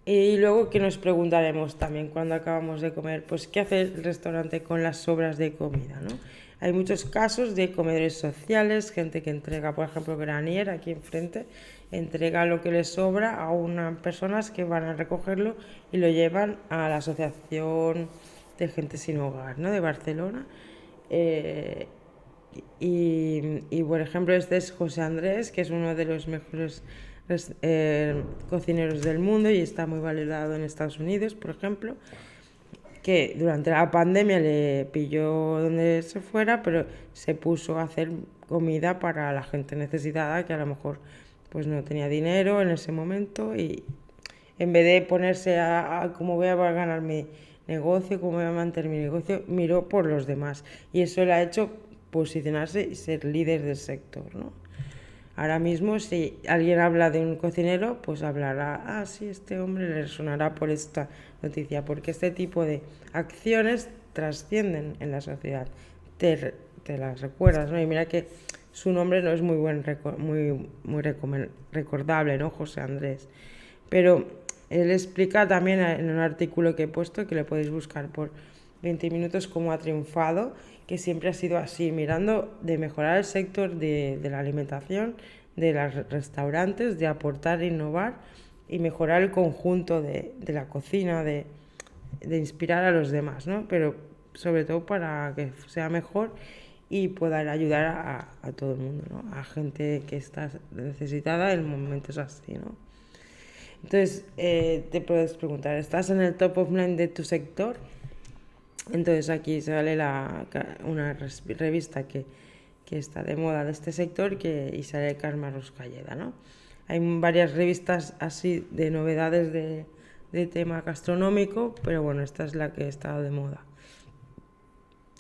Y luego que nos preguntaremos también cuando acabamos de comer, pues qué hace el restaurante con las sobras de comida, ¿no? Hay muchos casos de comedores sociales, gente que entrega, por ejemplo, Granier aquí enfrente, entrega lo que le sobra a unas personas que van a recogerlo y lo llevan a la Asociación de Gente Sin Hogar ¿no? de Barcelona. Eh, y, por ejemplo, este es José Andrés, que es uno de los mejores eh, cocineros del mundo y está muy valorado en Estados Unidos, por ejemplo, que durante la pandemia le pilló donde se fuera, pero se puso a hacer comida para la gente necesitada que a lo mejor pues no tenía dinero en ese momento y en vez de ponerse a, cómo voy a ganar mi negocio, cómo voy a mantener mi negocio, miró por los demás. Y eso le ha hecho posicionarse y ser líder del sector, ¿no? Ahora mismo, si alguien habla de un cocinero, pues hablará, ah, sí, este hombre le sonará por esta noticia, porque este tipo de acciones trascienden en la sociedad. Te, te las recuerdas, ¿no? Y mira que su nombre no es muy, buen, muy, muy recordable, ¿no? José Andrés. Pero él explica también en un artículo que he puesto, que le podéis buscar por 20 minutos, cómo ha triunfado, que siempre ha sido así, mirando de mejorar el sector de, de la alimentación, de los restaurantes, de aportar, innovar y mejorar el conjunto de, de la cocina, de, de inspirar a los demás, ¿no? Pero sobre todo para que sea mejor y poder ayudar a, a, todo el mundo, ¿no? a gente que está necesitada en momentos así. ¿no? Entonces, eh, te puedes preguntar, ¿estás en el top of mind de tu sector? Entonces aquí sale la, una revista que, que, está de moda de este sector que, y sale Karma Roscalleda. ¿no? Hay varias revistas así de novedades de, de tema gastronómico, pero bueno, esta es la que está de moda.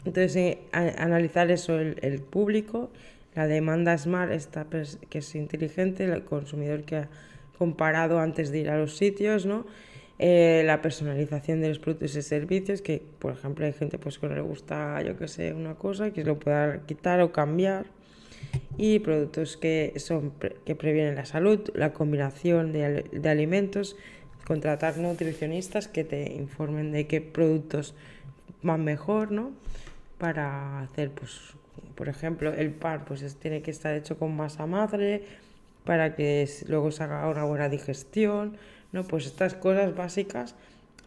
Entonces, eh, analizar eso, el, público, la demanda smart, esta que es inteligente, el consumidor que ha comparado antes de ir a los sitios, ¿no? Eh, la personalización de los productos y servicios, que por ejemplo hay gente pues, que no le gusta, yo que sé, una cosa, que se lo pueda quitar o cambiar. Y productos que, son, que previenen la salud, la combinación de, de alimentos, contratar nutricionistas que te informen de qué productos van mejor, ¿no? para hacer, pues, por ejemplo, el pan pues tiene que estar hecho con masa madre para que luego se haga una buena digestión, ¿no? Pues estas cosas básicas,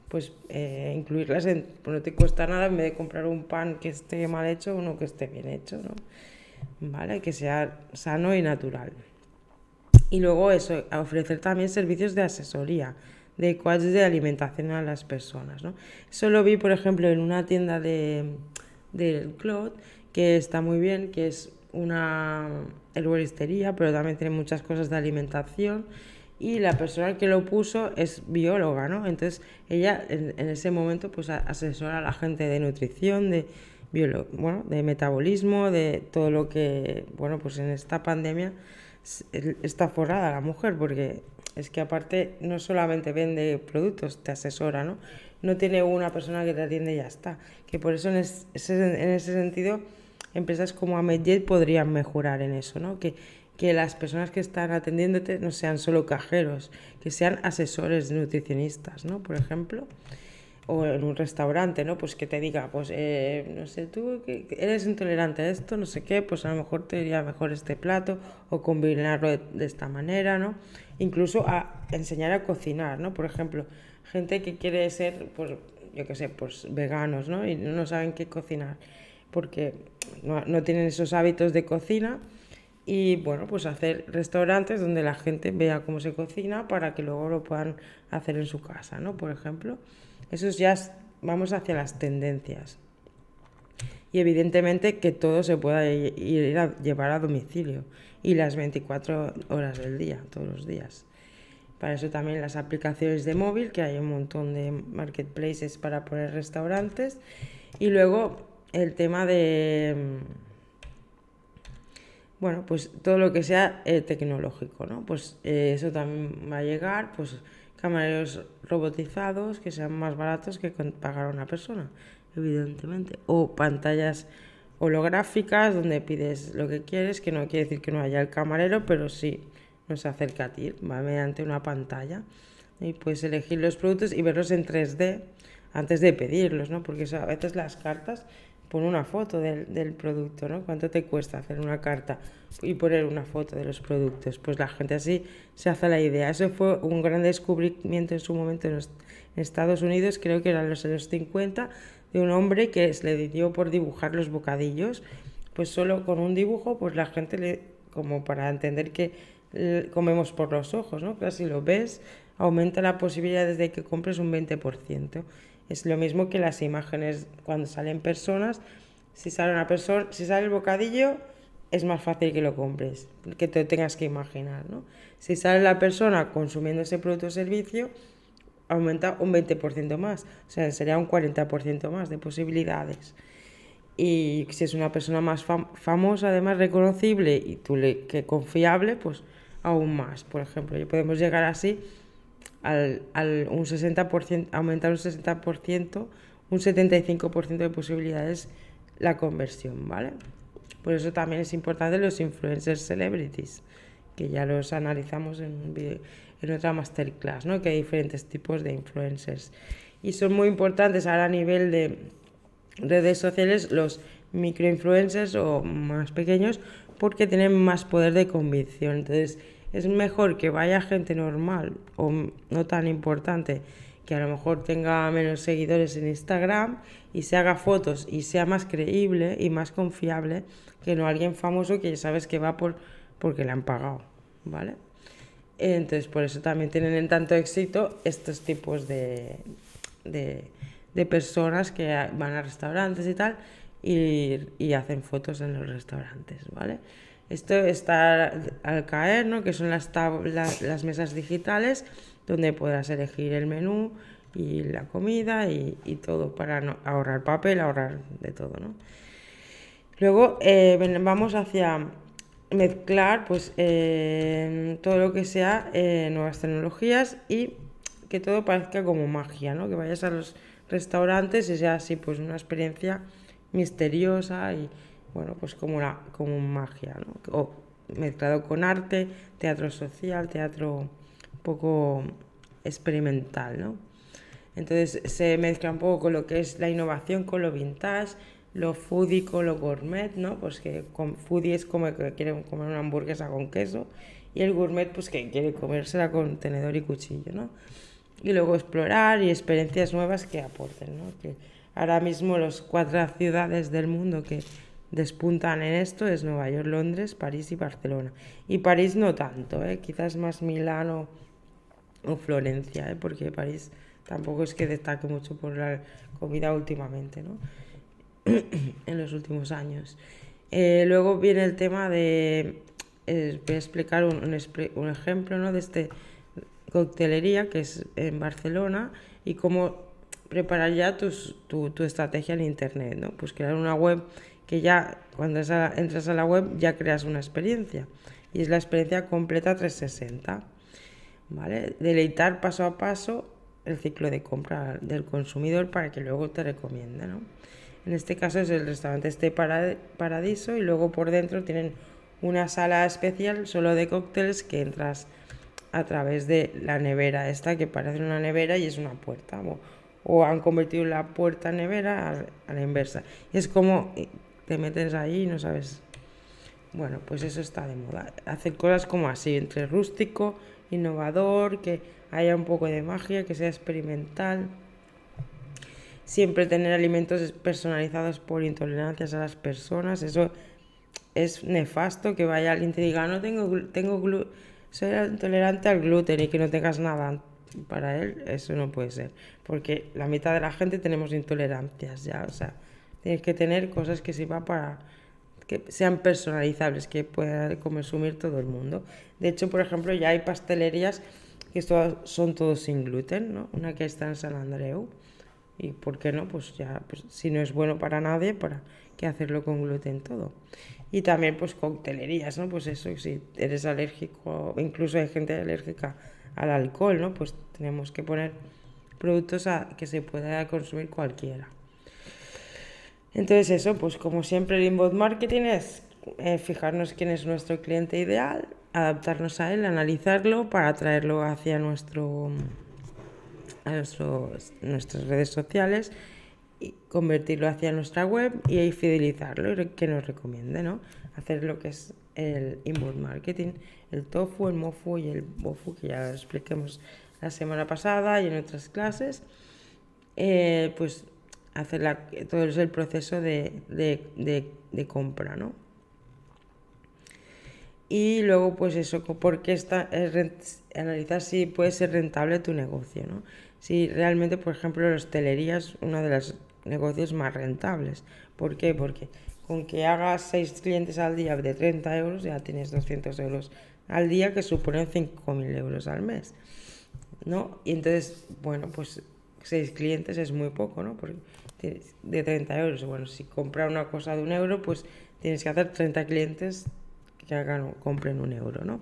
pues eh, incluirlas en, pues no te cuesta nada en vez de comprar un pan que esté mal hecho, uno que esté bien hecho, ¿no? ¿Vale? Que sea sano y natural. Y luego eso, ofrecer también servicios de asesoría, de coaches de alimentación a las personas. ¿no? Eso lo vi, por ejemplo, en una tienda de, del Clot, que está muy bien, que es una herboristería, pero también tiene muchas cosas de alimentación. Y la persona que lo puso es bióloga, ¿no? Entonces ella en, ese momento pues asesora a la gente de nutrición, de, bueno, de metabolismo, de todo lo que, bueno, pues en esta pandemia está forrada la mujer, porque es que aparte no solamente vende productos, te asesora, ¿no? No tiene una persona que te atiende y ya está. Que por eso en ese, en ese sentido empresas como Amedjet podrían mejorar en eso, ¿no? Que, que las personas que están atendiéndote no sean solo cajeros, que sean asesores nutricionistas, ¿no? Por ejemplo o en un restaurante, ¿no? Pues que te diga, pues, eh, no sé, tú eres intolerante a esto, no sé qué, pues a lo mejor te iría mejor este plato o combinarlo de, esta manera, ¿no? Incluso a enseñar a cocinar, ¿no? Por ejemplo, gente que quiere ser, pues, yo qué sé, pues veganos, ¿no? Y no saben qué cocinar porque no, no tienen esos hábitos de cocina y bueno, pues hacer restaurantes donde la gente vea cómo se cocina para que luego lo puedan hacer en su casa, ¿no? Por ejemplo. Eso ya vamos hacia las tendencias. Y evidentemente que todo se pueda ir a llevar a domicilio y las 24 horas del día, todos los días. Para eso también las aplicaciones de móvil, que hay un montón de marketplaces para poner restaurantes. Y luego el tema de, bueno, pues todo lo que sea eh, tecnológico, ¿no? Pues eh, eso también va a llegar, pues camareros robotizados que sean más baratos que pagar a una persona, evidentemente. O pantallas holográficas donde pides lo que quieres, que no quiere decir que no haya el camarero, pero sí nos acerca a ti, va mediante una pantalla. Y puedes elegir los productos y verlos en 3D antes de pedirlos, ¿no? Porque a veces las cartas pon una foto del, del, producto, ¿no? ¿Cuánto te cuesta hacer una carta y poner una foto de los productos? Pues la gente así se hace la idea. Eso fue un gran descubrimiento en su momento en, los, Estados Unidos, creo que eran los años 50, de un hombre que le dio por dibujar los bocadillos. Pues solo con un dibujo, pues la gente le, como para entender que comemos por los ojos, ¿no? Pero si lo ves, aumenta la posibilidad de que compres un 20%. Es lo mismo que las imágenes cuando salen personas. Si sale una persona, si sale el bocadillo, es más fácil que lo compres, que te tengas que imaginar, ¿no? Si sale la persona consumiendo ese producto o servicio, aumenta un 20% más, o sea, sería un 40% más de posibilidades. Y si es una persona más famosa, además reconocible y tú le que confiable, pues aún más. Por ejemplo, podemos llegar así al, al un 60%, aumentar un 60%, un 75% de posibilidades la conversión, ¿vale? Por eso también es importante los influencers celebrities, que ya los analizamos en, en otra masterclass, ¿no? Que hay diferentes tipos de influencers. Y son muy importantes ahora a nivel de redes sociales los microinfluencers o más pequeños porque tienen más poder de convicción. Entonces, es mejor que vaya gente normal o no tan importante que a lo mejor tenga menos seguidores en Instagram y se haga fotos y sea más creíble y más confiable que no alguien famoso que ya sabes que va por porque le han pagado, ¿vale? Entonces por eso también tienen tanto éxito estos tipos de, de, de personas que van a restaurantes y tal y, y hacen fotos en los restaurantes, ¿vale? Esto está al caer, ¿no? que son las, mesas digitales donde podrás elegir el menú y la comida y, todo para ahorrar papel, ahorrar de todo. ¿no? Luego eh, vamos hacia mezclar pues, eh, todo lo que sea eh, nuevas tecnologías y que todo parezca como magia, ¿no? que vayas a los restaurantes y sea así pues una experiencia misteriosa y bueno, pues como, la, como magia, ¿no? O mezclado con arte, teatro social, teatro un poco experimental, ¿no? Entonces se mezcla un poco con lo que es la innovación con lo vintage, lo foodie con lo gourmet, ¿no? Pues que con foodie es como que quiere comer una hamburguesa con queso y el gourmet pues que quiere comérsela con tenedor y cuchillo, ¿no? Y luego explorar y experiencias nuevas que aporten, ¿no? Que ahora mismo las cuatro ciudades del mundo que despuntan en esto es Nueva York, Londres, París y Barcelona. Y París no tanto, ¿eh? quizás más Milano o Florencia, ¿eh? porque París tampoco es que destaque mucho por la comida últimamente, ¿no? en los últimos años. Eh, luego viene el tema de, eh, voy a explicar un, ejemplo ¿no? de este coctelería que es en Barcelona y cómo preparar ya tu, tu, estrategia en Internet, ¿no? Pues crear una web que ya cuando entras a la web ya creas una experiencia y es la experiencia completa 360, ¿vale? Deleitar paso a paso el ciclo de compra del consumidor para que luego te recomiende, ¿no? En este caso es el restaurante Este Paradiso y luego por dentro tienen una sala especial solo de cócteles que entras a través de la nevera esta que parece una nevera y es una puerta o, han convertido la puerta nevera a, la inversa es como te metes ahí y no sabes bueno pues eso está de moda hacer cosas como así entre rústico innovador que haya un poco de magia que sea experimental siempre tener alimentos personalizados por intolerancias a las personas eso es nefasto que vaya alguien y te diga no tengo tengo soy intolerante al gluten y que no tengas nada para él, eso no puede ser. Porque la mitad de la gente tenemos intolerancias ya, o sea, tienes que tener cosas que sirvan para que sean personalizables, que pueda consumir todo el mundo. De hecho, por ejemplo, ya hay pastelerías que son todos sin gluten, ¿no? Una que está en San Andreu. Y por qué no, pues ya, pues, si no es bueno para nadie, ¿para qué hacerlo con gluten todo? Y también pues coctelerías, ¿no? Pues eso, si eres alérgico, incluso hay gente alérgica al alcohol, ¿no? Pues tenemos que poner productos a, que se pueda consumir cualquiera. Entonces eso, pues como siempre el inbound marketing es eh, fijarnos quién es nuestro cliente ideal, adaptarnos a él, analizarlo para traerlo hacia nuestro, a nuestras redes sociales y convertirlo hacia nuestra web y ahí fidelizarlo y que nos recomiende, ¿no? Hacer lo que es el inbound marketing, el tofu, el mofu y el bofu, que ya lo expliquemos la semana pasada y en otras clases, eh, pues hacer la, todo el proceso de, compra, ¿no? Y luego, pues eso, porque está, analizar si puede ser rentable tu negocio, ¿no? Si realmente, por ejemplo, la hostelería es una de las negocios más rentables. ¿Por qué? Porque con que hagas 6 clientes al día de 30 euros ya tienes 200 euros al día que suponen 5.000 euros al mes. ¿no? Y entonces, bueno, pues 6 clientes es muy poco, ¿no? De 30 euros. Bueno, si compras una cosa de un euro, pues tienes que hacer 30 clientes que hagan, compren un euro, ¿no?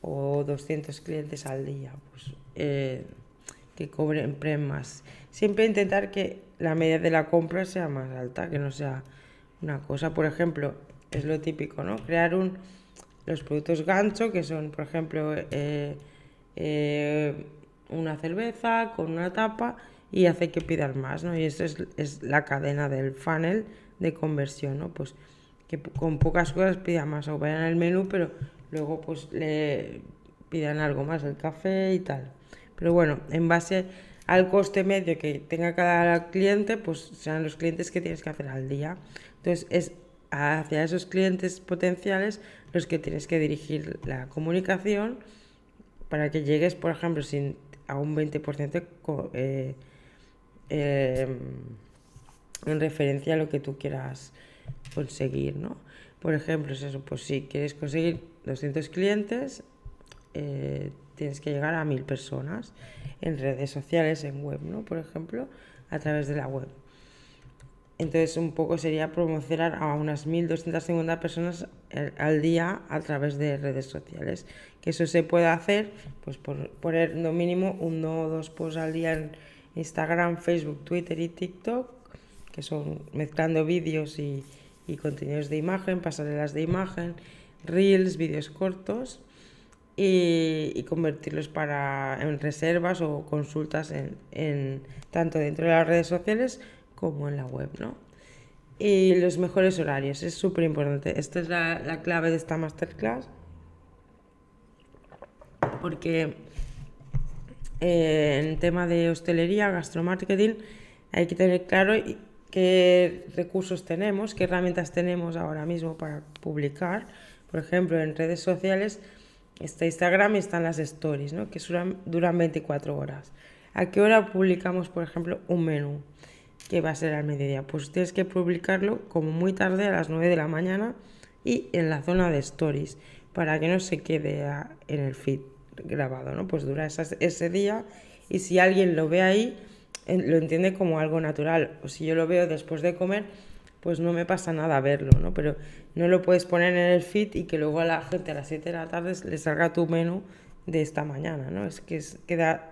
O 200 clientes al día, pues eh, que cobren más. Siempre intentar que la media de la compra sea más alta, que no sea una cosa, por ejemplo, es lo típico, ¿no? Crear un, los productos gancho, que son, por ejemplo, eh, eh, una cerveza con una tapa y hace que pidan más, ¿no? Y eso es, es, la cadena del funnel de conversión, ¿no? Pues que con pocas cosas pidan más o vayan al menú, pero luego pues le pidan algo más, el café y tal. Pero bueno, en base al coste medio que tenga cada cliente, pues serán los clientes que tienes que hacer al día. Entonces, es hacia esos clientes potenciales los que tienes que dirigir la comunicación para que llegues, por ejemplo, sin, a un 20% eh, em, en referencia a lo que tú quieras conseguir, ¿no? Por ejemplo, es eso, pues si quieres conseguir 200 clientes, eh, tienes que llegar a mil personas en redes sociales, en web, ¿no? Por ejemplo, a través de la web. Entonces, un poco sería promocionar a unas 1.250 personas al día a través de redes sociales. Que eso se puede hacer, pues por poner mínimo uno o dos posts al día en Instagram, Facebook, Twitter y TikTok, que son mezclando vídeos y, contenidos de imagen, pasarelas de imagen, reels, vídeos cortos y, convertirlos para, en reservas o consultas en, tanto dentro de las redes sociales como en la web, ¿no? Y los mejores horarios, es súper importante. Esta es la, clave de esta masterclass. Porque eh, en tema de hostelería, gastromarketing, hay que tener claro qué recursos tenemos, qué herramientas tenemos ahora mismo para publicar. Por ejemplo, en redes sociales está Instagram y están las stories, ¿no? que duran 24 horas. ¿A qué hora publicamos, por ejemplo, un menú? Que va a ser al mediodía. Pues tienes que publicarlo como muy tarde, a las 9 de la mañana, y en la zona de stories, para que no se quede en el feed grabado, ¿no? Pues dura ese día y si alguien lo ve ahí, lo entiende como algo natural. O si yo lo veo después de comer, pues no me pasa nada verlo, ¿no? Pero no lo puedes poner en el feed y que luego a la gente a las 7 de la tarde le salga tu menú de esta mañana, ¿no? Es que queda,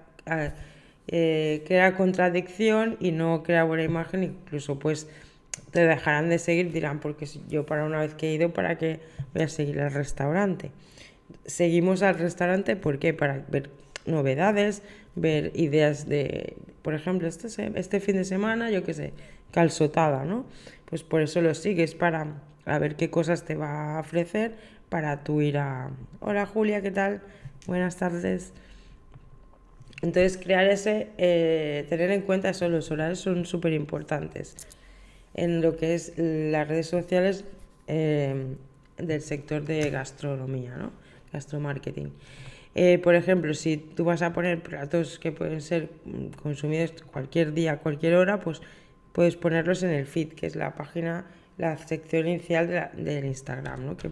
eh, crea contradicción y no crea buena imagen, incluso pues te dejarán de seguir, dirán, porque yo para una vez que he ido, ¿para qué voy a seguir al restaurante? Seguimos al restaurante, ¿por qué? Para ver novedades, ver ideas de, por ejemplo, este, este fin de semana, yo qué sé, calzotada, ¿no? Pues por eso lo sigues, para a ver qué cosas te va a ofrecer para tú ir a... Hola Julia, ¿qué tal? Buenas tardes. Entonces, crear ese, eh, tener en cuenta eso, los horarios son súper importantes en lo que es las redes sociales eh, del sector de gastronomía, ¿no? Gastromarketing. Eh, por ejemplo, si tú vas a poner platos que pueden ser consumidos cualquier día, cualquier hora, pues puedes ponerlos en el feed, que es la página, la sección inicial del Instagram, ¿no? Que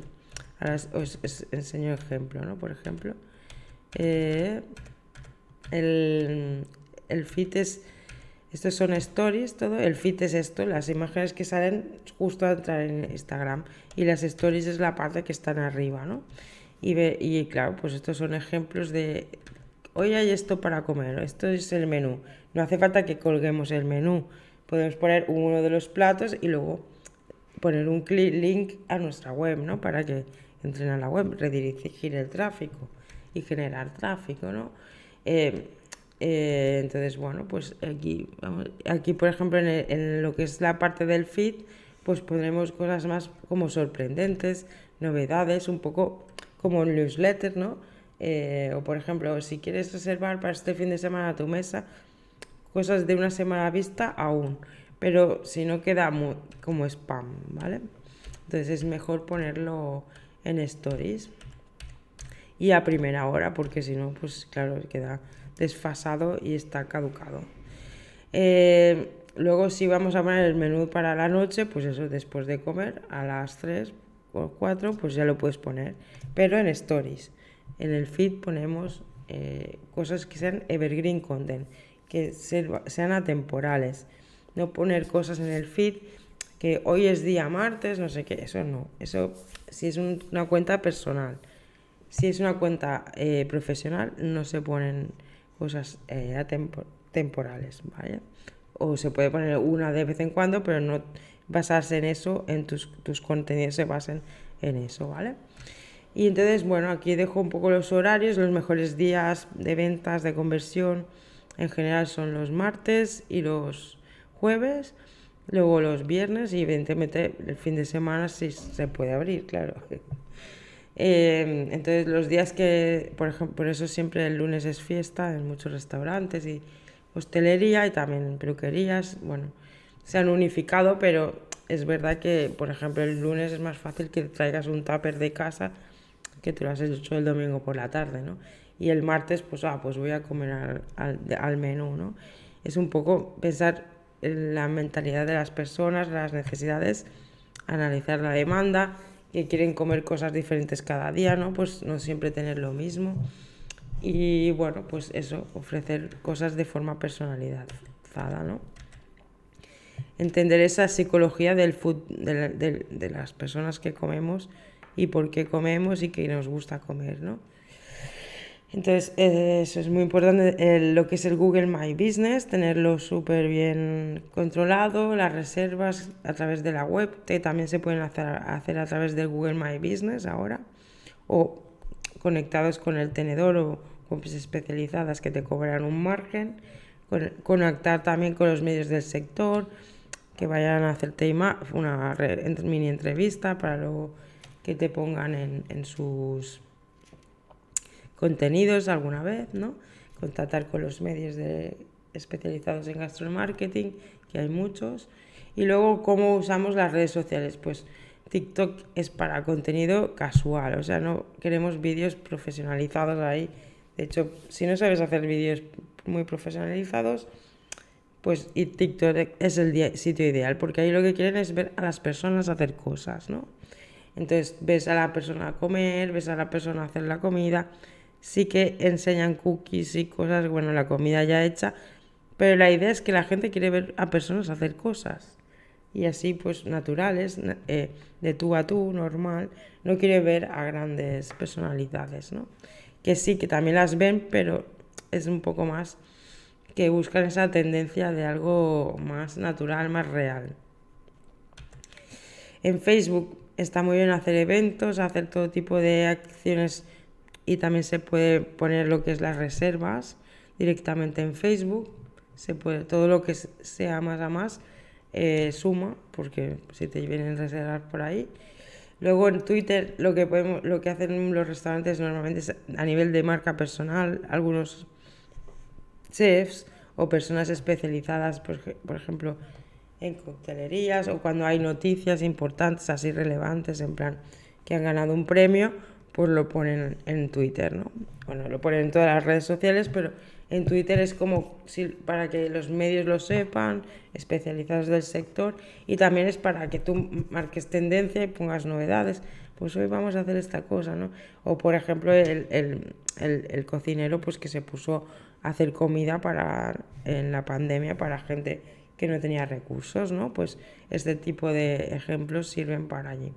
ahora os, enseño ejemplo, ¿no? Por ejemplo, eh, el, el feed es estos son stories, todo. El feed es esto, las imágenes que salen justo al entrar en Instagram. Y las stories es la parte que están arriba, ¿no? Y, ve, y claro, pues estos son ejemplos de. Hoy hay esto para comer, esto es el menú. No hace falta que colguemos el menú. Podemos poner uno de los platos y luego poner un link a nuestra web, ¿no? Para que entren a la web, redirigir el tráfico y generar tráfico, ¿no? Eh, eh, entonces, bueno, pues aquí, aquí por ejemplo, en, lo que es la parte del feed, pues pondremos cosas más como sorprendentes, novedades, un poco como un newsletter, ¿no? Eh, o por ejemplo, si quieres reservar para este fin de semana tu mesa, cosas de una semana vista aún, pero si no queda como spam, ¿vale? Entonces es mejor ponerlo en stories y a primera hora, porque si no, pues claro, queda desfasado y está caducado. Eh, luego si vamos a poner el menú para la noche, pues eso después de comer a las 3 o 4, pues ya lo puedes poner, pero en stories. En el feed ponemos eh, cosas que sean evergreen content, que sean atemporales. No poner cosas en el feed que hoy es día martes, no sé qué, eso no. Eso si es una cuenta personal. Si es una cuenta eh, profesional, no se ponen cosas eh, temporales, ¿vale? O se puede poner una de vez en cuando, pero no basarse en eso, en tus, tus contenidos se basen en eso, ¿vale? Y entonces, bueno, aquí dejo un poco los horarios, los mejores días de ventas, de conversión, en general son los martes y los jueves, luego los viernes y evidentemente el fin de semana sí se puede abrir, claro. Em, entonces los días que, por ejemplo, por eso siempre el lunes es fiesta en muchos restaurantes y hostelería y también peluquerías, bueno, se han unificado, pero es verdad que, por ejemplo, el lunes es más fácil que traigas un tupper de casa que tú lo has hecho el domingo por la tarde, ¿no? Y el martes, pues, ah, pues voy a comer al, al, al menú, ¿no? Es un poco pensar en la mentalidad de las personas, las necesidades, analizar la demanda que quieren comer cosas diferentes cada día, ¿no? Pues no siempre tener lo mismo. Y bueno, pues eso, ofrecer cosas de forma personalizada, ¿no? Entender esa psicología del food, de, de las personas que comemos y por qué comemos y qué nos gusta comer, ¿no? Entonces, eso es muy importante, lo que es el Google My Business, tenerlo súper bien controlado, las reservas a través de la web, que también se pueden hacer, hacer a través del Google My Business ahora, o conectados con el tenedor o webs especializadas que te cobran un margen, conectar también con los medios del sector, que vayan a hacerte una mini entrevista para luego que te pongan en, en sus contenidos alguna vez, ¿no? Contactar con los medios de, especializados en gastromarketing, que hay muchos. Y luego, ¿cómo usamos las redes sociales? Pues TikTok es para contenido casual, o sea, no queremos vídeos profesionalizados ahí. De hecho, si no sabes hacer vídeos muy profesionalizados, pues y TikTok es el sitio ideal, porque ahí lo que quieren es ver a las personas hacer cosas, ¿no? Entonces ves a la persona comer, ves a la persona hacer la comida, sí que enseñan cookies y cosas, bueno, la comida ya hecha, pero la idea es que la gente quiere ver a personas hacer cosas y así pues naturales, eh, de tú a tú, normal, no quiere ver a grandes personalidades, ¿no? Que sí, que también las ven, pero es un poco más que buscan esa tendencia de algo más natural, más real. En Facebook está muy bien hacer eventos, hacer todo tipo de acciones y también se puede poner lo que es las reservas directamente en Facebook. Se puede, todo lo que sea más a más eh, suma, porque si te vienen reservar por ahí. Luego en Twitter lo que, podemos, lo que hacen los restaurantes normalmente es a nivel de marca personal, algunos chefs o personas especializadas, por, por ejemplo, en coctelerías o cuando hay noticias importantes, así relevantes, en plan que han ganado un premio, pues lo ponen en Twitter, ¿no? Bueno, lo ponen en todas las redes sociales, pero en Twitter es como si, para que los medios lo sepan, especializados del sector, y también es para que tú marques tendencia y pongas novedades. Pues hoy vamos a hacer esta cosa, ¿no? O por ejemplo el, el, el, cocinero pues que se puso hacer comida para en la pandemia para gente que no tenía recursos, ¿no? Pues este tipo de ejemplos sirven para allí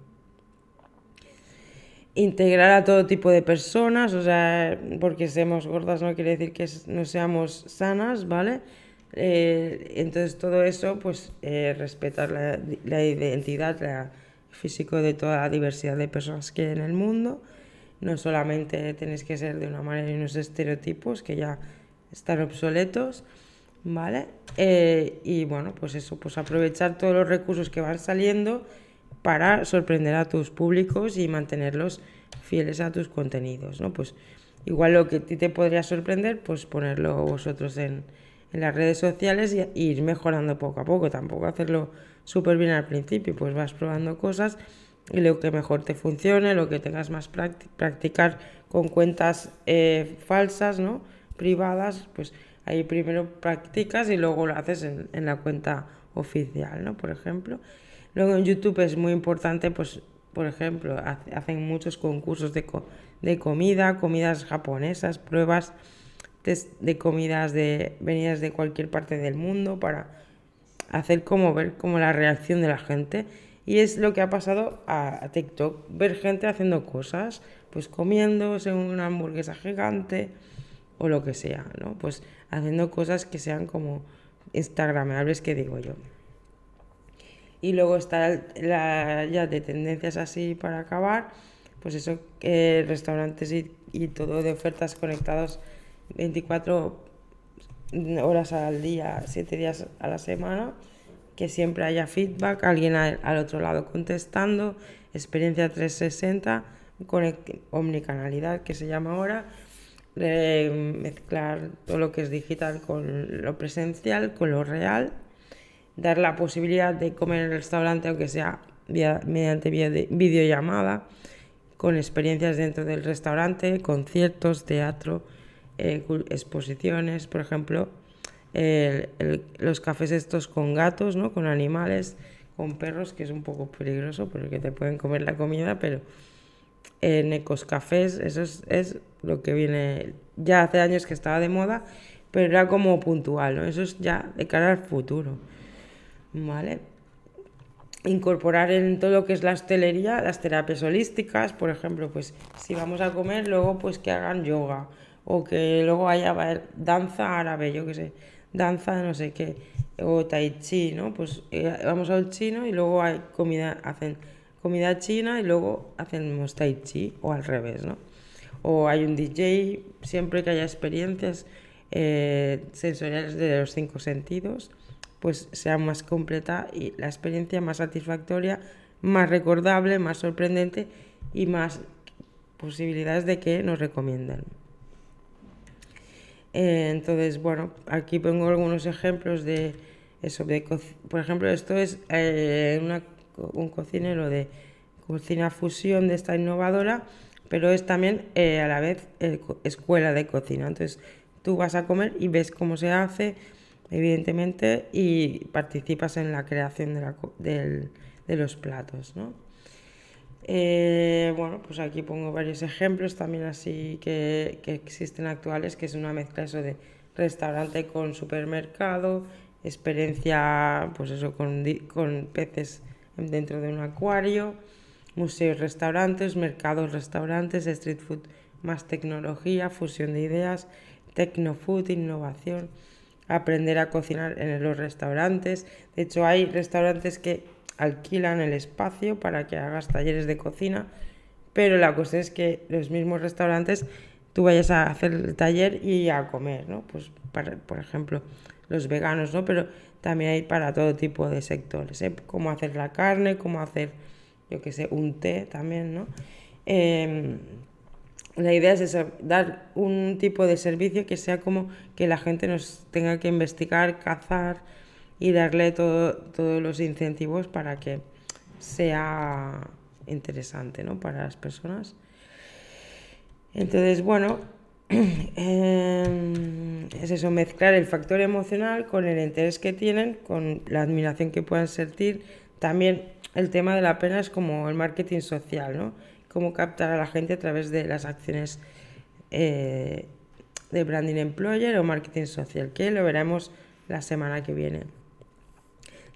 integrar a todo tipo de personas, o sea, porque seamos gordas no quiere decir que no seamos sanas, ¿vale? Eh, entonces todo eso, pues eh, respetar la, la identidad la, físico de toda la diversidad de personas que hay en el mundo. No solamente tienes que ser de una manera y unos estereotipos que ya están obsoletos, ¿vale? Eh, y bueno, pues eso, pues aprovechar todos los recursos que van saliendo para sorprender a tus públicos y mantenerlos fieles a tus contenidos, ¿no? Pues igual lo que a ti te podría sorprender, pues ponerlo vosotros en, las redes sociales y, ir mejorando poco a poco, tampoco hacerlo súper bien al principio, pues vas probando cosas y lo que mejor te funcione, lo que tengas más practicar con cuentas eh, falsas, ¿no? Privadas, pues ahí primero practicas y luego lo haces en, en la cuenta oficial, ¿no? Por ejemplo. Luego en YouTube es muy importante, pues, por ejemplo, hacen muchos concursos de, de comida, comidas japonesas, pruebas de comidas de, venidas de cualquier parte del mundo para hacer como ver como la reacción de la gente. Y es lo que ha pasado a, TikTok, ver gente haciendo cosas, pues comiéndose una hamburguesa gigante o lo que sea, ¿no? Pues haciendo cosas que sean como instagramables, que digo yo. Y luego está la, ya de tendencias así para acabar, pues eso, que restaurantes y, todo de ofertas conectados 24 horas al día, 7 días a la semana, que siempre haya feedback, alguien al, otro lado contestando, experiencia 360, con omnicanalidad que se llama ahora, mezclar todo lo que es digital con lo presencial, con lo real dar la posibilidad de comer en el restaurante, aunque sea mediante videollamada, con experiencias dentro del restaurante, conciertos, teatro, eh, exposiciones, por ejemplo, los cafés estos con gatos, ¿no? con animales, con perros, que es un poco peligroso porque te pueden comer la comida, pero en ecos cafés, eso es, es, lo que viene, ya hace años que estaba de moda, pero era como puntual, ¿no? eso es ya de cara al futuro. ¿vale? Incorporar en todo lo que es la hostelería las terapias holísticas, por ejemplo, pues si vamos a comer, luego pues que hagan yoga o que luego haya danza árabe, yo qué sé, danza no sé qué, o tai chi, ¿no? Pues eh, vamos al chino y luego hay comida, hacen comida china y luego hacemos tai chi o al revés, ¿no? O hay un DJ, siempre que haya experiencias eh, sensoriales de los cinco sentidos pues sea más completa y la experiencia más satisfactoria, más recordable, más sorprendente y más posibilidades de que nos recomienden. Eh, entonces, bueno, aquí pongo algunos ejemplos de eso. De por ejemplo, esto es eh, un cocinero de cocina fusión de esta innovadora, pero es también a la vez escuela de cocina. Entonces tú vas a comer y ves cómo se hace, evidentemente, y participas en la creación de, los platos, ¿no? Eh, bueno, pues aquí pongo varios ejemplos también así que, existen actuales, que es una mezcla eso de restaurante con supermercado, experiencia, pues eso, con, con peces dentro de un acuario, museos, restaurantes, mercados, restaurantes, street food más tecnología, fusión de ideas, tecnofood, innovación, aprender a cocinar en los restaurantes. De hecho, hay restaurantes que alquilan el espacio para que hagas talleres de cocina, pero la cuestión es que los mismos restaurantes tú vayas a hacer el taller y a comer, ¿no? Pues, por ejemplo, los veganos, ¿no? Pero también hay para todo tipo de sectores, ¿eh? Cómo hacer la carne, cómo hacer, yo qué sé, un té también, ¿no? Em, la idea es dar un tipo de servicio que sea como que la gente nos tenga que investigar, cazar y darle todos los incentivos para que sea interesante ¿no? para las personas. Entonces, bueno, em, es eso, mezclar el factor emocional con el interés que tienen, con la admiración que puedan sentir. También el tema de la pena es como el marketing social, ¿no? cómo captar a la gente a través de las acciones eh, de branding employer o marketing social, que lo veremos la semana que viene.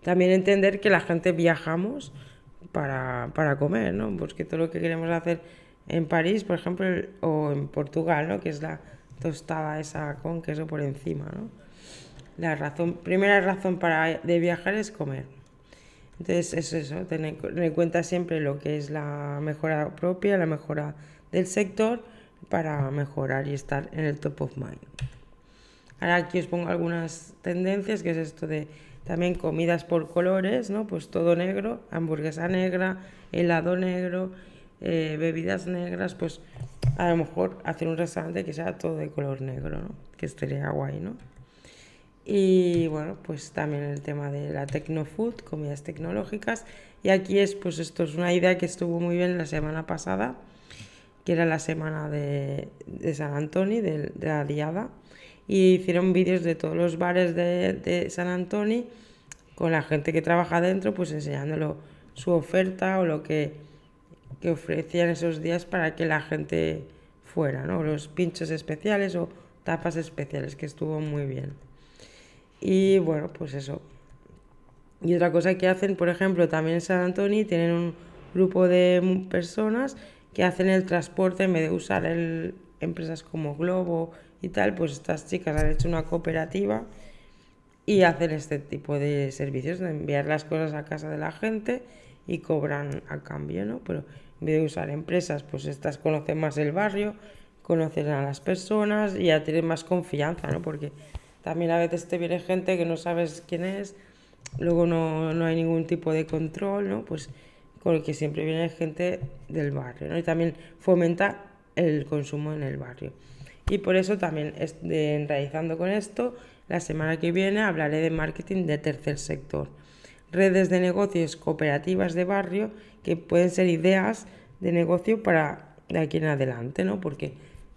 También entender que la gente viajamos para, para comer, ¿no? Pues todo lo que queremos hacer en París, por ejemplo, o en Portugal, ¿no? Que es la tostada esa con queso por encima, ¿no? La razón, primera razón para, de viajar es comer. Entonces es eso, tener, en cuenta siempre lo que es la mejora propia, la mejora del sector para mejorar y estar en el top of mind. Ahora aquí os pongo algunas tendencias, que es esto de también comidas por colores, ¿no? Pues todo negro, hamburguesa negra, helado negro, eh, bebidas negras, pues a lo mejor hacer un restaurante que sea todo de color negro. Que estaría guay, ¿no? Y bueno, pues también el tema de la tecnofood, comidas tecnológicas. Y aquí es, pues esto es una idea que estuvo muy bien la semana pasada, que era la semana de, San Antonio, de, la diada. Y hicieron vídeos de todos los bares de, San Antonio con la gente que trabaja dentro, pues enseñándolo su oferta o lo que, que ofrecían esos días para que la gente fuera, ¿no? Los pinchos especiales o tapas especiales, que estuvo muy bien. Y bueno, pues eso. Y otra cosa que hacen, por ejemplo, también en San Antonio tienen un grupo de personas que hacen el transporte en vez de usar el, empresas como Globo y tal, pues estas chicas han hecho una cooperativa y hacen este tipo de servicios, de enviar las cosas a casa de la gente y cobran a cambio, ¿no? Pero en vez de usar empresas, pues estas conocen más el barrio, conocen a las personas y ya tienen más confianza, ¿no? Porque también a veces te viene gente que no sabes quién es, luego no, no hay ningún tipo de control, ¿no? Pues con el que siempre viene gente del barrio, ¿no? Y también fomenta el consumo en el barrio. Y por eso también, de, realizando con esto, la semana que viene hablaré de marketing de tercer sector. Redes de negocios cooperativas de barrio que pueden ser ideas de negocio para de aquí en adelante, ¿no? Porque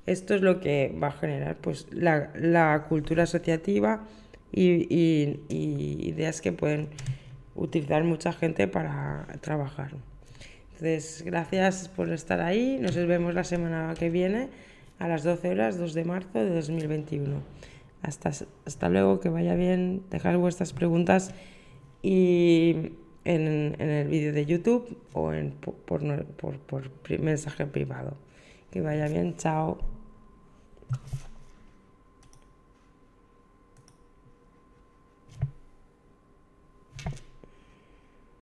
esto es lo que va a generar pues, la, cultura asociativa y, ideas que pueden utilizar mucha gente para trabajar. Entonces, gracias por estar ahí. Nos vemos la semana que viene a las 12 horas, 2 de marzo de 2021. Hasta, hasta luego, que vaya bien. Dejad vuestras preguntas y en, el vídeo de YouTube o en, por, por mensaje privado. Que vaya bien, chao.